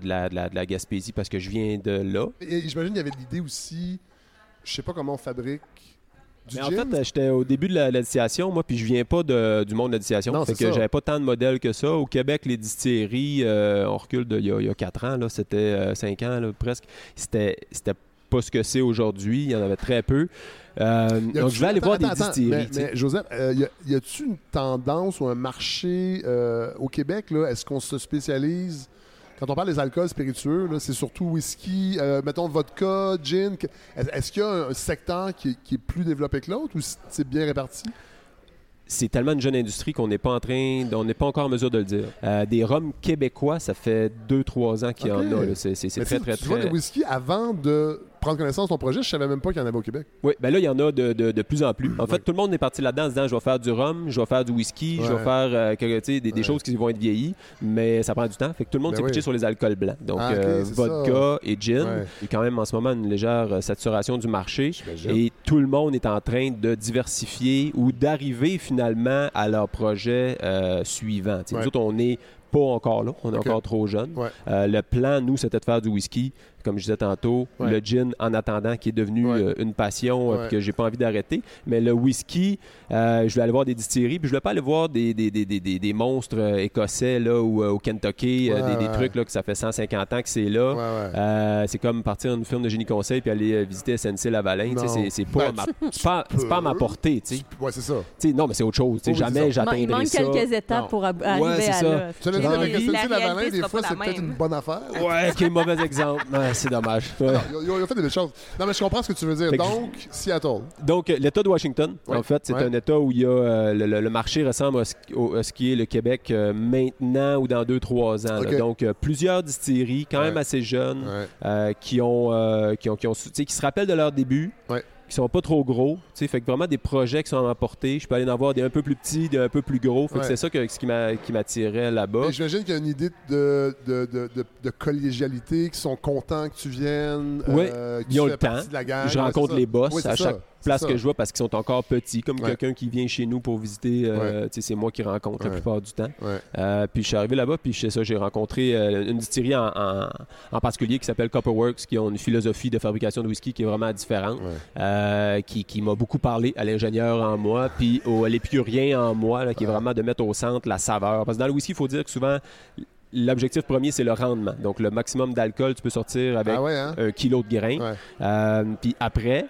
de, la, de la- de la Gaspésie, parce que je viens de là.
Et j'imagine qu'il y avait l'idée aussi, je sais pas comment on fabrique
Mais en fait, j'étais au début de la, la distillation, moi, puis je viens pas de- du monde de la distillation.
Non,
fait que j'avais pas tant de modèles que ça. Au Québec, les distilleries, euh, on recule d'il y, y a 4 ans, là, c'était euh, 5 ans là, presque. C'était c'était pas ce que c'est aujourd'hui. Il y en avait très peu. Euh, donc, je vais aller
attends,
voir
attends,
des distilleries.
Mais, mais Joseph, euh, y a- y a-tu une tendance ou un marché euh, au Québec? Est-ce qu'on se spécialise? Quand on parle des alcools spiritueux, c'est surtout whisky, mettons vodka, gin. Est-ce qu'il y a un, secteur qui est, qui est plus développé que l'autre ou c'est bien réparti?
c'est tellement une jeune industrie qu'on n'est pas en train, on n'est pas encore en mesure de le dire. Euh, des rhums québécois, ça fait 2-3 ans qu'il y en a. C'est très,
tu-
très,
tu vois,
très...
le whisky, avant de prendre connaissance de ton projet, je savais même pas qu'il y en avait au Québec.
Oui, ben là, il y en a de, de- de plus en plus. En fait, tout le monde est parti là-dedans en se disant je vais faire du rhum, je vais faire du whisky, je vais faire euh, que- des, des
Ouais.
choses qui vont être vieillies, mais ça prend du temps. Fait que tout le monde
Ben
s'est pitché
oui.
sur les alcools blancs. Donc,
Ah,
euh, vodka et gin. Il y a quand même en ce moment une légère euh, saturation du marché. Et tout le monde est en train de diversifier ou d'arriver finalement à leur projet euh, suivant. Nous autres, on n'est pas encore là. On est encore trop.
Ouais.
Euh, le plan, nous, c'était de faire du whisky, comme je disais tantôt.
Ouais.
Le gin, en attendant, qui est devenu
Ouais.
euh, une passion euh,
Ouais.
que j'ai pas envie d'arrêter. Mais le whisky, euh, je vais aller voir des distilleries, puis je vais pas aller voir des, des, des, des, des- des monstres euh, écossais là, ou euh, au Kentucky, euh,
Ouais,
des, des
ouais.
trucs là, que ça fait 150 ans que c'est là.
Ouais, ouais.
Euh, c'est comme partir d'une firme de génie conseil puis aller euh, visiter SNC Lavalin. C'est, pas,
Ben,
à ma, c'est pas, c'est pas à ma portée. tu sais.
Ouais, c'est ça.
Tu sais, non, mais c'est autre chose. tu sais,
Oui, c'est
jamais
ça.
Il
j'atteindrai
manque
ça.
quelques étapes
Non.
pour ab-
Ouais,
arriver à
ça.
là.
Tu avec SNC Lavalin, des fois, c'est peut-être une bonne affaire.
Ouais, quel mauvais exemple. Ouais, c'est dommage. Ouais.
Non, ils ont- ils ont fait des belles choses. Non, mais je comprends ce que tu veux dire.
Fait
Donc, Seattle.
Donc, euh, l'État de Washington,
Ouais.
en fait, c'est
Ouais.
un État où il y a, euh, le, le- le marché ressemble à ce, au- à ce qui est le Québec euh, maintenant ou dans 2-3 ans. Donc, euh, plusieurs distilleries, quand même assez jeunes,
Ouais.
euh, qui, ont, euh, qui, ont, qui, ont- tu sais, qui se rappellent de leur début,
Ouais.
Qui sont pas trop gros. tu sais, Fait que vraiment des projets qui sont portée. Je peux aller en voir des un peu plus petits, des un peu plus gros. Fait que c'est ça que, ce qui m'a- qui m'attirait là-bas.
J'imagine qu'il y a une idée de, de, de, de, de collégialité, qui sont contents que tu viennes.
Oui,
euh, que
ils
tu
ont
fais
le temps.
de la gang.
Je rencontre les boss
Oui,
à
ça,
chaque place que je vois parce qu'ils sont encore petits, comme
Ouais.
quelqu'un qui vient chez nous pour visiter. euh, C'est moi qui rencontre la plupart du temps. Euh, puis je suis arrivé là-bas, puis c'est ça, j'ai rencontré euh, une distillerie en, en- en particulier qui s'appelle Copperworks, qui ont une philosophie de fabrication de whisky qui est vraiment différente, euh, qui, qui m'a beaucoup parlé à l'ingénieur en moi, puis au, à l'épicurien en moi, là, qui est vraiment de mettre au centre la saveur. Parce que dans le whisky, il faut dire que souvent, l'objectif premier, c'est le rendement. Donc le maximum d'alcool, tu peux sortir avec
Ah ouais, hein?
un kilo de.
Ouais.
Euh, puis après,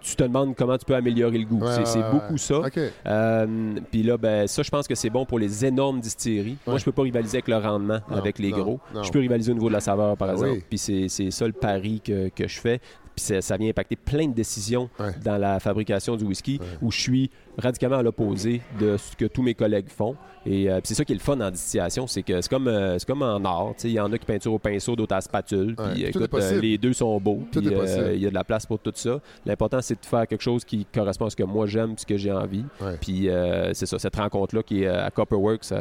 tu te demandes comment tu peux améliorer le goût.
Ouais,
c'est
ouais,
c'est
ouais.
beaucoup ça.
OK.
Euh, Puis là, ben, ça, je pense que c'est bon pour les énormes distilleries. Moi, je peux pas rivaliser avec le rendement
Non,
avec les
non,
gros.
non.
Je peux rivaliser au niveau de la saveur, par
Ah
exemple.
oui.
Puis c'est c'est ça le pari que, que je fais. Puis ça, ça vient impacter plein de décisions dans la fabrication du whisky où je suis radicalement à l'opposé de ce que tous mes collègues font. Et euh, c'est ça qui est le fun en distillation, c'est que c'est comme, euh, c'est comme en art. Il y en a qui peinturent au pinceau, d'autres à la spatule. Puis
tout
écoute, euh, les deux sont beaux.
Tout
puis, il y a de la place pour tout ça. L'important, c'est de faire quelque chose qui correspond à ce que moi j'aime, ce que j'ai envie.
Ouais.
Puis c'est ça, cette rencontre-là qui est à Copperworks,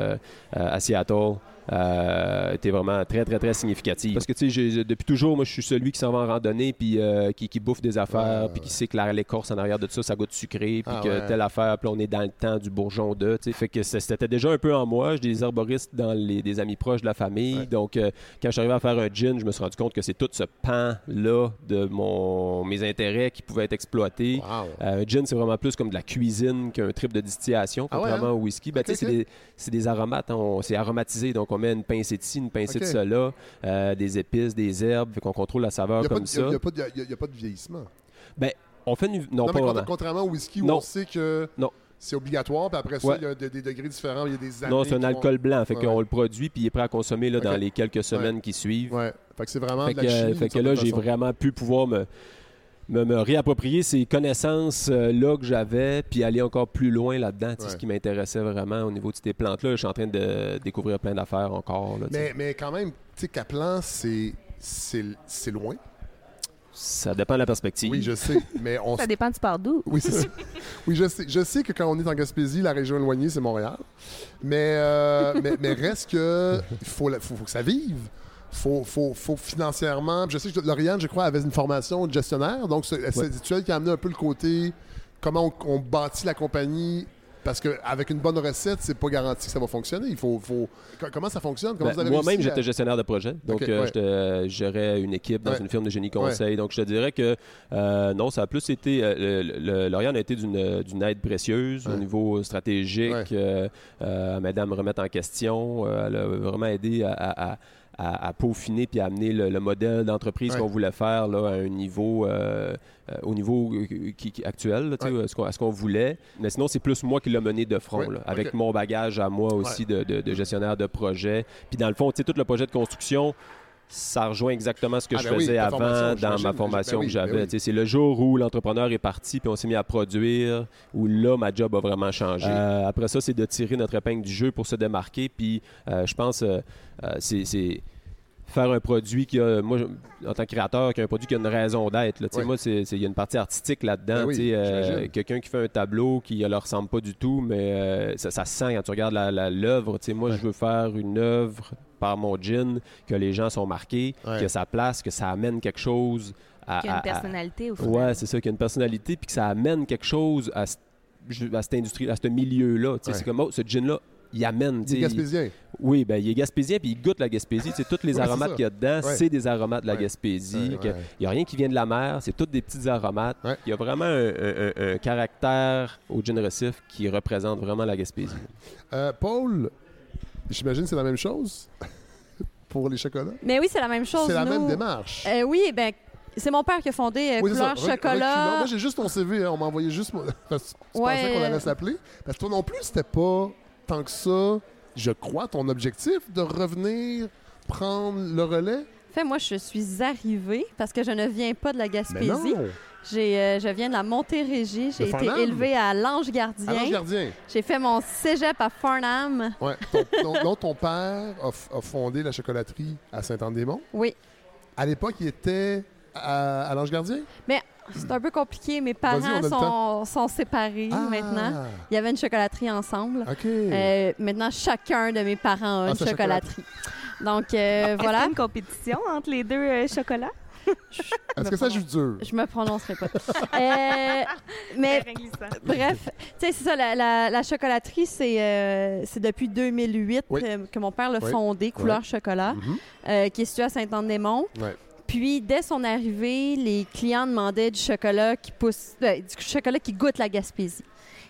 à Seattle, euh, était vraiment très, très, très significative. Parce que, tu sais, depuis toujours, moi, je suis celui qui s'en va en randonnée, puis euh, qui, qui bouffe des affaires, puis qui sait que l'écorce en arrière de ça, ça goûte sucré, puis
Ah,
que
ouais.
telle affaire, puis on est dans le temps du bourgeon de. Fait que c'était déjà un peu en moi. J'ai des herboristes dans les, des amis proches de la famille.
Ouais.
Donc, euh, quand je suis arrivé à faire un gin, je me suis rendu compte que c'est tout ce pan-là de mon, mes intérêts qui pouvaient être exploités.
Wow.
Euh, un gin, c'est vraiment plus comme de la cuisine qu'un trip de distillation,
Ah ouais,
contrairement
hein?
au whisky. Ben, c'est des, aromates, hein, c'est aromatisé, donc on met une pincée de ci, une pincée de cela, euh, des épices, des herbes, qu'on contrôle la saveur
n'y
comme
de-
ça.
il y a pas de- a- a pas vieillissement.
On fait une... Non,
Non,
pas
mais
vraiment.
contra- contrairement au whisky où
Non.
on sait que
Non.
c'est obligatoire, puis après ça,
Ouais.
il y a des, des degrés différents, il y a des années.
Non, c'est un
vont-
alcool blanc, fait
Ouais.
qu'on le produit, puis il est prêt à consommer là, dans les quelques semaines qui suivent.
Ouais. Fait que c'est vraiment
Fait
de
que,
la chimie.
fait que là, j'ai vraiment pu pouvoir me, me, me réapproprier ces connaissances-là que j'avais, puis aller encore plus loin là-dedans,
Ouais.
ce qui m'intéressait vraiment au niveau de ces plantes-là. Je suis en train de découvrir plein d'affaires encore. là.
Mais, mais quand même, tu sais, Caplan, c'est c'est c'est loin.
Ça dépend de la perspective.
Oui, je sais. Mais on
Ça dépend du pars d'où.
Oui, c'est ça. Oui, je sais, je sais que quand on est en Gaspésie, la région éloignée, c'est Montréal. Mais, euh, mais, mais reste que il faut, la- faut, faut que ça vive. Faut, faut, faut financièrement. Je sais que Lauriane, je crois, avait une formation de gestionnaire. Donc, c'est c'est elle qui a amené un peu le côté comment on, on bâtit la compagnie Parce qu'avec une bonne recette, c'est pas garanti que ça va fonctionner. Il faut, faut... Co- Comment ça fonctionne?
Ben, Moi-même,
à-
j'étais gestionnaire de projet. Donc,
Ok,
euh,
ouais.
j'étais- euh, je gérais une équipe dans
Ouais.
une firme de génie conseil. Donc, je te dirais que euh, non, ça a plus été. euh, le- le- L'Oriane a été d'une d'une aide précieuse au niveau stratégique, euh, euh, à m'aider à me remettre en question. Euh, elle a vraiment aidé à. à- à- à, à peaufiner puis à amener le, le modèle d'entreprise
Ouais.
qu'on voulait faire là, à un niveau euh, euh, au niveau euh, qui, qui- actuel là,
Ouais.
ce qu'on- voulait mais sinon c'est plus moi qui l'ai mené de front
Ouais,
là, avec mon bagage à moi aussi de, de- de gestionnaire de projet puis dans le fond tout le projet de construction ça rejoint exactement ce que
Ah,
je
ben
faisais avant
formation,
dans ma formation
Ben oui,
que j'avais.
ben oui.
C'est le jour où l'entrepreneur est parti puis on s'est mis à produire, où là, ma job a vraiment changé. Euh, après ça, c'est de tirer notre épingle du jeu pour se démarquer. Puis euh, je pense euh, c'est faire un produit qui a, moi, en tant que créateur, qui a un produit qui a une raison d'être. là. Tu sais,
Ouais.
Moi, il y a une partie artistique là-dedans.
Ben oui,
tu sais, euh. Quelqu'un qui fait un tableau qui ne leur ressemble pas du tout, mais euh, ça, ça se sent quand tu regardes la- la- l'œuvre. Tu sais, moi, je veux faire une œuvre par mon gin, que les gens sont marqués,
Ouais.
que ça place, que ça amène quelque chose à...
Qui a
à-
une
à-
personnalité au final.
Ouais, c'est ça, qu'il y a une personnalité, puis que ça amène quelque chose à, cette industrie, à ce milieu-là. Tu sais,
Ouais.
C'est comme, oh, ce gin-là, il amène. tu
Des
sais,
Gaspésiens.
oui, ben, il est gaspésien, puis il goûte la Gaspésie. Tu sais, tous les
Ouais,
aromates qu'il y a dedans,
Ouais.
c'est des aromates de la
Ouais.
Gaspésie.
Ouais,
que-
ouais.
Il n'y a rien qui vient de la mer, c'est tous des petits aromates.
Ouais.
Il y a vraiment un, un- un- un caractère au gin récif qui représente vraiment la Gaspésie.
Euh, Paul, j'imagine que c'est la même chose pour les chocolats?
Mais oui, c'est la même chose.
C'est la
nous.
même démarche.
Euh, oui, ben, c'est mon père qui a fondé euh,
Oui.
Couleur Chocolat.
Moi, j'ai juste ton CV. hein. On m'a envoyé juste. Parce que tu
Ouais.
pensais qu'on allait s'appeler. Parce que toi non plus, c'était pas tant que ça, je crois, ton objectif de revenir prendre le relais?
Fait, moi, je suis arrivée parce que je ne viens pas de la Gaspésie. J'ai, euh, je viens de la Montérégie. J'ai été élevée à l'Ange Gardien.
Gardien.
J'ai fait mon cégep à Farnham.
Ouais. Ton, ton- donc, ton père a, a fondé la chocolaterie à Saint-Anne-des-Monts?
Oui.
À l'époque, il était à, à l'Ange Gardien?
C'est un peu compliqué. Mes parents sont, sont séparés
Ah!
maintenant. Il y avait une chocolaterie ensemble.
OK.
Euh, maintenant, chacun de mes parents a
Ah,
une chocolaterie. Donc, euh,
Est-ce qu'il y
voilà.
a une compétition entre les deux euh, chocolats?
Est-ce que ça joue dur?
Je me prononcerai pas. Euh, mais bref, tu sais, c'est ça, la, la- la chocolaterie, c'est euh, depuis 2008
Oui.
euh, que mon père l'a
Oui.
fondée, Couleur Chocolat,
Mhm.
euh, qui est située à Saint-Anne-des-Monts.
Ouais.
Puis, dès son arrivée, les clients demandaient du chocolat qui pousse, ben, du chocolat qui goûte la Gaspésie.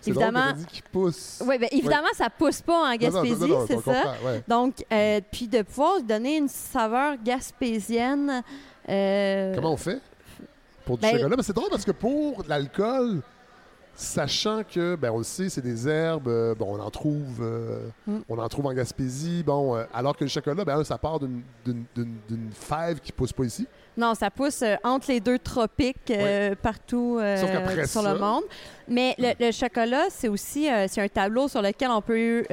Drôle
Évidemment,
dit qu'il pousse.
oui, ben, évidemment, ça pousse pas en Gaspésie, c'est ça.
ouais.
Donc, euh, puis de pouvoir donner une saveur gaspésienne. euh,
Comment on fait pour du
ben-
chocolat? Ben, c'est drôle parce que pour l'alcool, sachant que, ben, on le sait, c'est des herbes, euh, bon, on en trouve, euh,
Mm.
on en trouve en Gaspésie, bon, euh, alors que le chocolat, ben, ça part d'une- fève qui pousse pas ici.
Non, ça pousse entre les deux tropiques partout sur
ça-
le monde. Mais le, le chocolat, c'est aussi c'est un tableau sur lequel on peut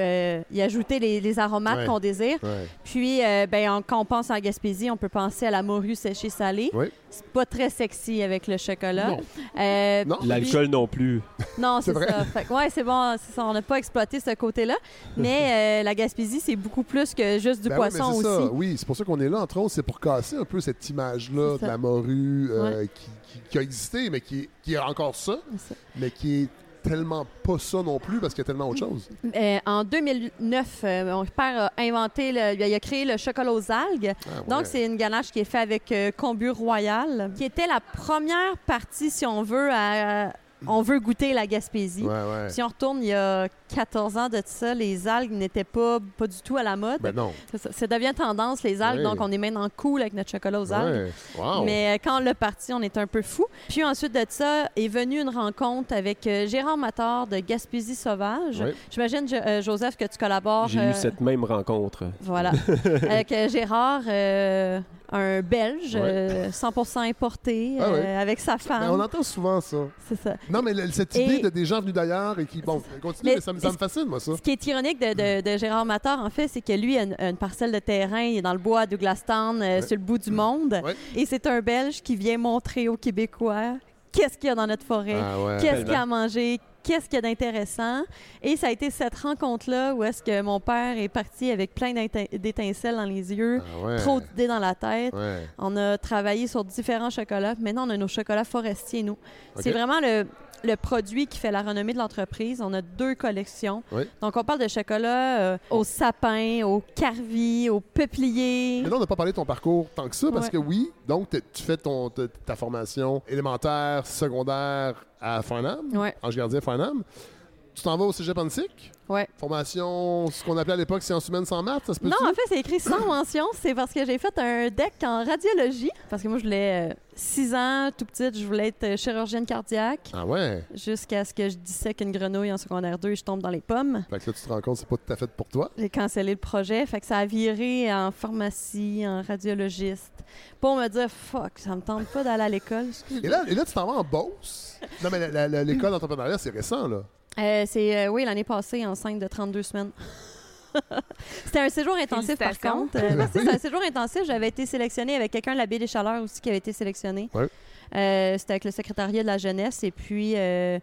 y ajouter les, les aromates qu'on désire. Puis, ben, on- quand on pense en Gaspésie, on peut penser à la morue séchée salée. C'est pas très sexy avec le chocolat.
Non.
Euh,
Non.
puis-
L'alcool non plus.
Non,
C'est
ça. Fait que, ouais, c'est bon. c'est ça, on n'a pas exploité ce côté-là. Mais euh, la Gaspésie, c'est beaucoup plus que juste du
Ben oui, mais
poisson aussi.
ça. Oui, c'est pour ça qu'on est là, entre autres, c'est pour casser un peu cette image-là de la morue euh, qui, qui- qui a existé, mais qui est, qui est encore ça,
ça.
mais qui est tellement pas ça non plus parce qu'il y a tellement autre chose.
Euh, en 2009, euh, mon père a inventé, le- il a créé le chocolat aux algues.
Ah, ouais.
Donc, c'est une ganache qui est faite avec euh, Combu Royal, qui était la première partie, si on veut, à, on veut goûter la Gaspésie.
Ouais, ouais.
Si on retourne il y a 14 ans de ça, les algues n'étaient pas, pas du tout à la mode.
Ben non.
Ça, devient tendance, les algues,
Oui.
donc on est maintenant cool avec notre chocolat aux algues.
Wow.
Mais euh, quand on l'a parti, on était un peu fou. Puis ensuite de ça est venue une rencontre avec euh, Gérard Mator de Gaspésie Sauvage.
Oui.
J'imagine, euh, Joseph, que tu collabores.
J'ai
euh,
eu cette même rencontre.
Voilà. avec euh, Gérard, euh, un Belge,
Ouais.
euh, 100% importé,
Ah ouais.
euh, avec sa
Ben,
femme.
on entend souvent ça.
C'est ça.
Non, mais le- cette
Et-
idée de des gens venus d'ailleurs et qui. Bon, continue,
Mais-
mais ça, ça me fascine, moi, ça.
Ce qui est ironique de, de- de Gérard Mator, en fait, c'est que lui a une, a une parcelle de terrain, il est dans le bois à Douglastown, euh,
Ouais.
sur le bout du monde.
Ouais.
Et c'est un Belge qui vient montrer aux Québécois qu'est-ce qu'il y a dans notre forêt,
Ah ouais.
qu'est-ce qu'il y a à manger, qu'est-ce qu'il y a d'intéressant. Et ça a été cette rencontre-là où est-ce que mon père est parti avec plein d'étin- d'étincelles dans les yeux,
Ah ouais.
trop d'idées dans la tête.
Ouais.
On a travaillé sur différents chocolats. Maintenant, on a nos chocolats forestiers, nous. C'est vraiment le, le produit qui fait la renommée de l'entreprise. On a deux collections.
Oui.
Donc, on parle de chocolat euh, au sapin, au carvi, au peuplier.
Mais là, on n'a pas parlé de ton parcours tant que ça, parce
Ouais.
que oui, donc tu fais ton, ta, ta formation élémentaire, secondaire à Farnham,
Ouais.
ange gardien Farnham. Tu t'en vas au cégep Antique?
Ouais.
Formation, ce qu'on appelait à l'époque sciences humaines sans maths, ça se peut
Non, en fait, c'est écrit sans mention. C'est parce que j'ai fait un deck en radiologie. Parce que moi, je voulais 6 ans, tout petite, je voulais être euh, chirurgienne cardiaque.
Ah ouais?
Jusqu'à ce que je dissèque une grenouille en secondaire 2 et je tombe dans les pommes.
Fait que là, tu te rends compte que c'est pas tout à fait pour toi?
J'ai cancellé le projet. Fait que ça a viré en pharmacie, en radiologiste. Pour me dire, fuck, ça me tente pas d'aller à l'école.
Et là, et là tu t'en vas en Beauce? Non, mais l'école d'entrepreneuriat, c'est récent, là.
Euh, c'est, euh, oui, l'année passée, enceinte de 32 semaines. C'était un séjour intensif, par contre. Euh, merci, c'est un séjour intensif. J'avais été sélectionnée avec quelqu'un de la Baie des Chaleurs aussi qui avait été sélectionné.
Ouais.
Euh, C'était avec le secrétariat de la jeunesse. Et puis, euh,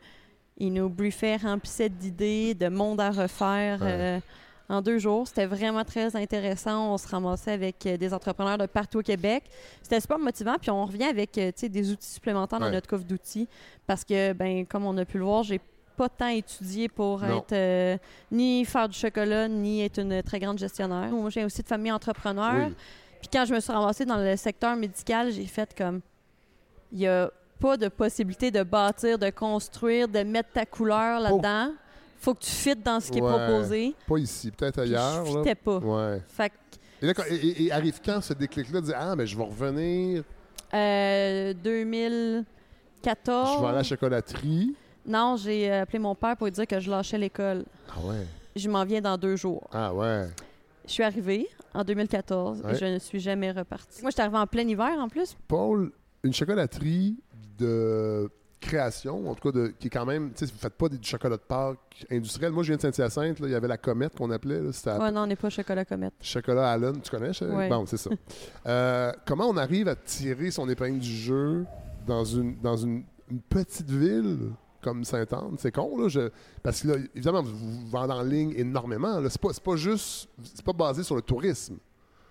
il nous briefait, remplissait d'idées, de monde à refaire.
Ouais.
euh, en deux jours, c'était vraiment très intéressant. On se ramassait avec des entrepreneurs de partout au Québec. C'était super motivant. Puis on revient avec des outils supplémentaires dans
Ouais.
notre coffre d'outils. Parce que, ben, comme on a pu le voir, j'ai pas tant étudié pour
Non.
être euh, ni faire du chocolat, ni être une très grande gestionnaire. Moi, j'ai aussi de famille entrepreneur.
Oui.
Puis quand je me suis ramassée dans le secteur médical, j'ai fait comme il y a pas de possibilité de bâtir, de construire, de mettre ta couleur là-dedans. Faut que tu fites dans ce qui
Ouais.
est proposé.
Pas ici, peut-être
Puis
ailleurs.
je
là.
fitais pas.
Ouais.
Fait que,
Et, là, et- arrive quand ce déclic-là de dire Ah, mais je vais revenir,
euh, 2014.
je vais aller à la chocolaterie.
Non, j'ai euh, appelé mon père pour lui dire que je lâchais l'école.
Ah ouais?
Je m'en viens dans deux jours.
Ah ouais.
Je suis arrivée en 2014
Ouais.
et je ne suis jamais repartie. Moi, je suis arrivée en plein hiver en plus.
Paul, une chocolaterie de création, en tout cas, de, qui est quand même, tu sais, vous faites pas du chocolat de Pâques industriel. Moi, je viens de Saint-Hyacinthe, il y avait la comète qu'on appelait, là, à-
Ouais, non, on n'est pas chocolat comète.
chocolat Allen, tu connais?
Ouais.
Bon, c'est ça. Euh, comment on arrive à tirer son épingle du jeu dans une, dans une, une petite ville? Comme Sainte-Anne? C'est con, là. je- parce que, là, évidemment, vous, vous vendez en ligne énormément. là. C'est pas, c'est pas juste... C'est pas basé sur le tourisme,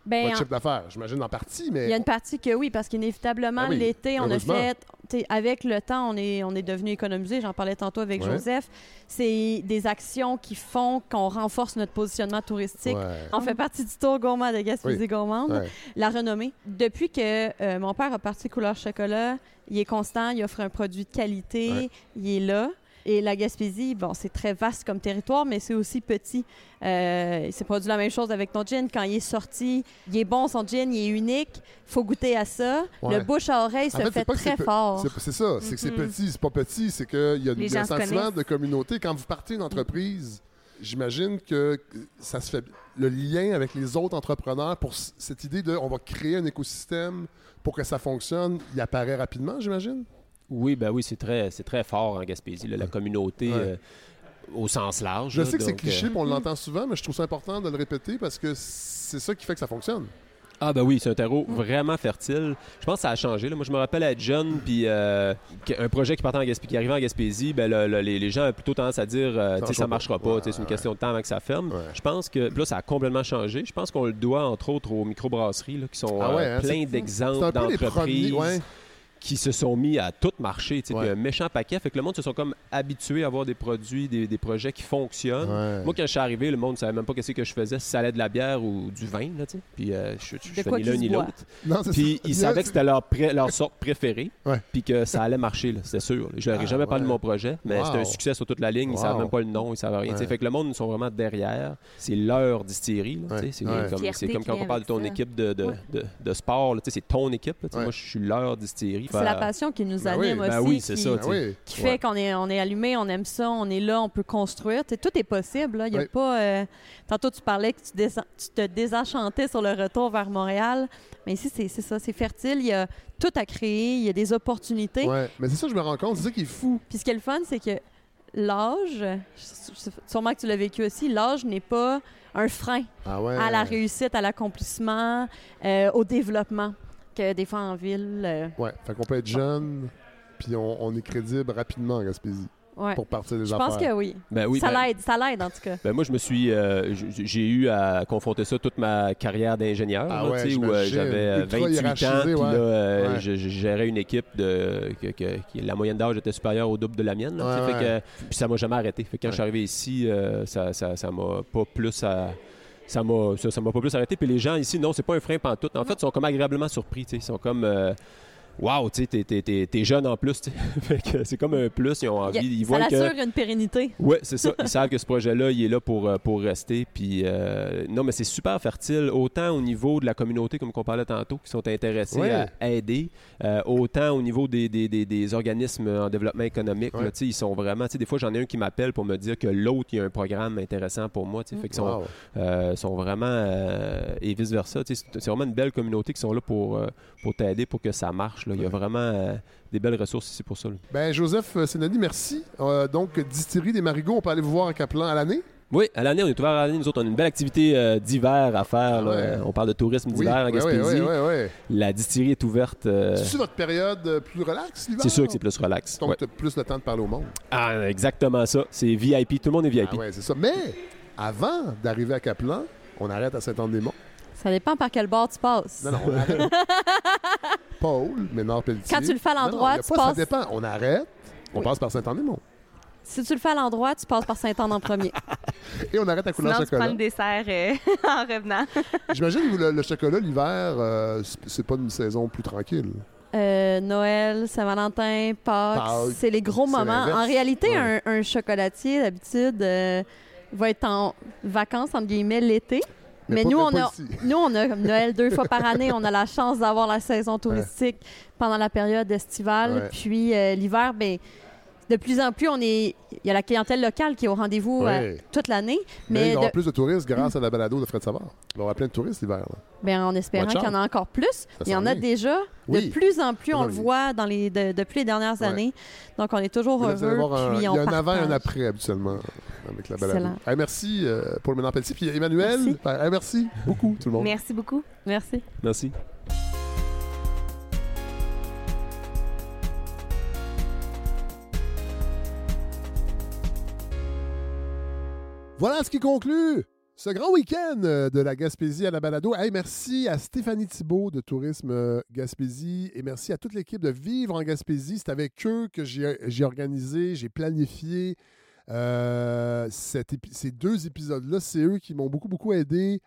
Ben,
votre chiffre d'affaires. J'imagine en partie, mais...
Il y a une partie que oui, parce qu'inévitablement,
oui,
l'été, on a fait. Avec le temps, on est, on est devenu économisé. J'en parlais tantôt avec
Ouais.
Joseph. C'est des actions qui font qu'on renforce notre positionnement touristique.
Ouais.
On fait partie du tour gourmand de Gaspésie
Oui.
gourmande.
Ouais.
La renommée. Depuis que euh, mon père a parti couleur chocolat, il est constant, il offre un produit de qualité, il est là. Et la Gaspésie, bon, c'est très vaste comme territoire, mais c'est aussi petit. Euh, il s'est produit la même chose avec notre gin. Quand il est sorti, il est bon, son gin, il est unique. faut goûter à ça.
Ouais.
Le bouche à oreille se
En fait, c'est
très
c'est
fort.
C'est c'est ça, c'est que c'est
Mhm.
petit, c'est pas petit, c'est qu'il y a
Les
il y a un sentiment de communauté. Quand vous partez une entreprise, j'imagine que ça se fait le lien avec les autres entrepreneurs pour cette idée de on va créer un écosystème pour que ça fonctionne, il apparaît rapidement, j'imagine?
Oui, ben oui, c'est très, c'est très fort en Gaspésie, là, la communauté
Ouais.
euh, au sens large.
Je
là,
sais que c'est cliché,
euh,
on l'entend souvent, mais je trouve ça important de le répéter parce que c'est ça qui fait que ça fonctionne.
Ah ben oui, c'est un terreau vraiment fertile. Je pense que ça a changé. là. Moi, je me rappelle être jeune, puis euh, un projet qui partait en Gaspésie, qui arrivait en Gaspésie, ben, le- le- les, les gens ont plutôt tendance à dire, euh, ça marchera pas, c'est une
Ouais,
question de temps avant que ça ferme.
Ouais.
Je pense que là, ça a complètement changé. Je pense qu'on le doit entre autres aux microbrasseries, là, qui sont
Ah
euh,
hein,
plein d'exemples d'entreprises. Qui se sont mis à tout marcher. tu sais,
Ouais.
puis un méchant paquet. Fait que le monde se sont comme habitués à avoir des produits, des, des projets qui fonctionnent.
Ouais.
Moi, quand je suis arrivé, le monde ne savait même pas qu'est-ce que je faisais, si ça allait de la bière ou du vin. Là, tu sais. Puis euh, je, je, je
De
fais
quoi
ni
qu'ils
l'un ni l'autre. Puis
ça.
ils savaient que c'était leur, sorte préférée,
Ouais.
puis que ça allait marcher, c'est sûr. Je leur ai
Ah,
jamais parlé de mon projet, mais
Wow.
c'était un succès sur toute la ligne. Ils ne
Wow.
savent même pas le nom, ils savent rien. tu sais.
Ouais.
Fait que le monde, ils sont vraiment derrière. C'est leur distillerie. C'est
Ouais.
comme, quand on parle de ton équipe de, de,
Ouais.
de, de sport. C'est ton équipe. Moi, je suis leur distillerie.
C'est la passion qui nous
Ben oui,
anime
ben
aussi.
oui, c'est
qui-
ça, tu sais.
oui.
qui fait qu'on est, on est allumé, on aime ça, on est là, on peut construire. Tout est possible. là. Il y a
Oui.
pas, euh, Tantôt, tu parlais que tu, te désenchantais sur le retour vers Montréal. Mais ici, c'est c'est ça, c'est fertile. Il y a tout à créer, il y a des opportunités.
Ouais. Mais c'est ça, je me rends compte, c'est ça qui est fou.
Puis ce qui est le fun, c'est que l'âge, sûrement que tu l'as vécu aussi, l'âge n'est pas un frein
Ah ouais.
à la réussite, à l'accomplissement, euh, au développement. Que des fois en ville. euh,
Ouais. Fait qu'on peut être jeune, puis on, on est crédible rapidement en Gaspésie.
Ouais.
pour partir des
Je
affaires.
pense que oui.
Ben oui,
ça
ben-
l'aide, ça l'aide en tout cas.
Ben moi, je me suis, euh, j'ai eu à confronter ça toute ma carrière d'ingénieur,
Ah ouais,
où euh, j'avais euh,
Ultra
28 ans, puis
ouais.
là, euh,
Ouais.
je, je gérais une équipe de, que, la moyenne d'âge était supérieure au double de la mienne. là, tu sais,
Ouais,
fait que- puis ça m'a jamais arrêté. Fait que quand
Ouais.
je suis arrivé ici, euh, ça, ça, ça m'a pas plus à- ça m'a ça, m'a pas plus arrêté. Puis les gens ici non c'est pas un frein pantoute. En fait ils sont comme agréablement surpris tu sais. ils sont comme euh, Wow, tu sais, t'es- t'es- t'es t'es jeune en plus. c'est comme un plus. Ils ont envie.
Il y a-
Ils
ça
voient que.
l'assure une pérennité.
Oui, c'est ça. Ils savent que ce projet-là, il est là pour, euh, pour rester. Puis, euh, non, mais c'est super fertile, autant au niveau de la communauté, comme on parlait tantôt, qui sont intéressés
Ouais.
à aider, euh, autant au niveau des, des, des, des organismes en développement économique.
Ouais.
là, tu sais, ils sont vraiment. tu sais, Des fois, j'en ai un qui m'appelle pour me dire que l'autre, il y a un programme intéressant pour moi. tu sais. Fait qu'ils sont,
Wow.
euh, sont vraiment. euh, et vice-versa. tu sais, C'est vraiment une belle communauté qui sont là pour, pour t'aider, pour que ça marche. Là. Il y a vraiment euh, des belles ressources ici pour ça. là.
Ben, Joseph euh, Sénadi, merci. Euh, donc, Distillerie des Marigots, on peut aller vous voir à Caplan à l'année?
Oui, à l'année, on est ouvert à l'année. Nous autres, on a une belle activité euh, d'hiver à faire. là.
Ouais.
On parle de tourisme d'hiver en
oui,
Gaspésie.
oui, oui, oui.
La distillerie est ouverte. euh,
C'est-tu votre période euh, plus relax l'hiver?
c'est sûr que c'est plus relax.
Donc,
Ouais.
t'as plus le temps de parler au monde.
Ah, exactement ça. C'est VIP. Tout le monde est VIP.
Ah ouais, c'est ça. Mais, avant d'arriver à Caplan, on arrête à Saint-Anne-des-Monts.
Ça dépend par quel bord tu passes.
Non, non, on arrête. Paul, mais Nord-Pelletier.
Quand tu le fais à
Non, non,
l'endroit, tu
pas, Ça
passes-
dépend. On arrête, on
Oui.
passe par Saint-Anne-des-Monts.
Si tu le fais à l'endroit, tu passes par Saint-Anne en premier.
Et on arrête à
Sinon,
couleur
tu prends
chocolat.
le dessert euh, en revenant.
J'imagine que le, le chocolat, l'hiver, euh, c'est- pas une saison plus tranquille.
Euh, Noël, Saint-Valentin, Pâques,
Pâques,
c'est les gros
c'est
moments.
l'inverse.
En réalité,
Ouais.
un, un chocolatier, d'habitude, euh, va être en vacances, entre guillemets, l'été. Mais,
pas-
nous, on a,
ici.
nous, on a comme Noël deux fois par année. On a la chance d'avoir la saison touristique pendant la période estivale.
Ouais.
Puis euh, l'hiver, ben, de plus en plus, on est. Il y a la clientèle locale qui est au rendez-vous euh, toute l'année.
Mais, il
Mais
y aura
de-
plus de touristes grâce à la balado de Fred Savard. Il y aura plein de touristes l'hiver. là.
ben, en espérant
Watch
qu'il y en a encore plus. Il y en a déjà.
Oui.
De plus en plus, on le
il-
voit dans les, de- depuis les dernières
Ouais.
années. Donc, on est toujours
là,
heureux.
voir un-
puis
il y a un avant et un après, habituellement, avec la balado.
Excellent.
Hey, merci euh, pour le Ménard Pelletier. Puis Emmanuel,
Merci.
ben, hey, merci beaucoup, tout le monde.
Merci beaucoup.
Merci.
Merci.
Voilà ce qui conclut ce grand week-end euh, de la Gaspésie à la balado. Hey, merci à Stéphanie Thibault de Tourisme euh, Gaspésie et merci à toute l'équipe de Vivre en Gaspésie. C'est avec eux que j'ai organisé, j'ai planifié euh, ces deux épisodes-là. C'est eux qui m'ont beaucoup, beaucoup aidé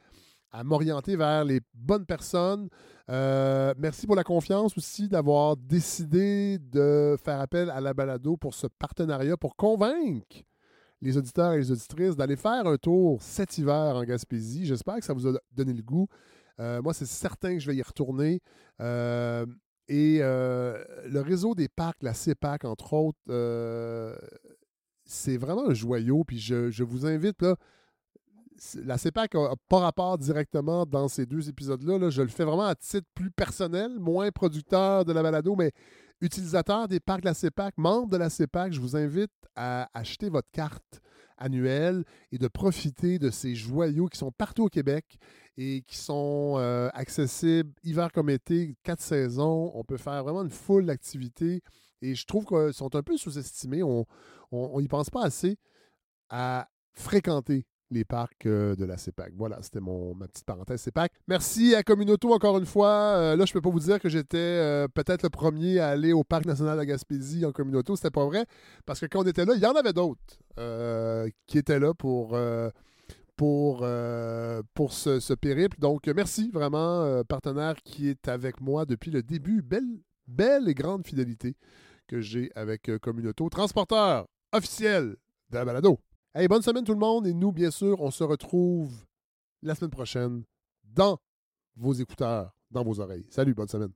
à m'orienter vers les bonnes personnes. Merci pour la confiance aussi d'avoir décidé de faire appel à la balado pour ce partenariat, pour convaincre les auditeurs et les auditrices d'aller faire un tour cet hiver en Gaspésie. J'espère que ça vous a donné le goût. Euh, moi, c'est certain que je vais y retourner. Euh, et euh, le réseau des parcs, la CEPAC, entre autres, c'est vraiment un joyau. Puis je, vous invite, là, la CEPAC n'a pas rapport directement dans ces deux épisodes-là. là. Je le fais vraiment à titre plus personnel, moins producteur de la balado, mais utilisateur des parcs de la CEPAC, membre de la CEPAC, je vous invite à acheter votre carte annuelle et de profiter de ces joyaux qui sont partout au Québec et qui sont euh, accessibles hiver comme été, quatre saisons. On peut faire vraiment une foule d'activités et je trouve qu'ils sont un peu sous-estimés. On n'y pense pas assez à fréquenter les parcs euh, de la CEPAC. Voilà, c'était mon ma petite parenthèse CEPAC. Merci à Communauto encore une fois. Euh, là, je peux pas vous dire que j'étais euh, peut-être le premier à aller au Parc national de Gaspésie en Communauto. C'était pas vrai. Parce que quand on était là, il y en avait d'autres qui étaient là pour, pour, pour ce, périple. Donc, merci vraiment, partenaire qui est avec moi depuis le début. Belle, belle et grande fidélité que j'ai avec Communauto. Transporteur officiel de la balado. Hey, bonne semaine tout le monde et nous, bien sûr, on se retrouve la semaine prochaine dans vos écouteurs, dans vos oreilles. Salut, bonne semaine.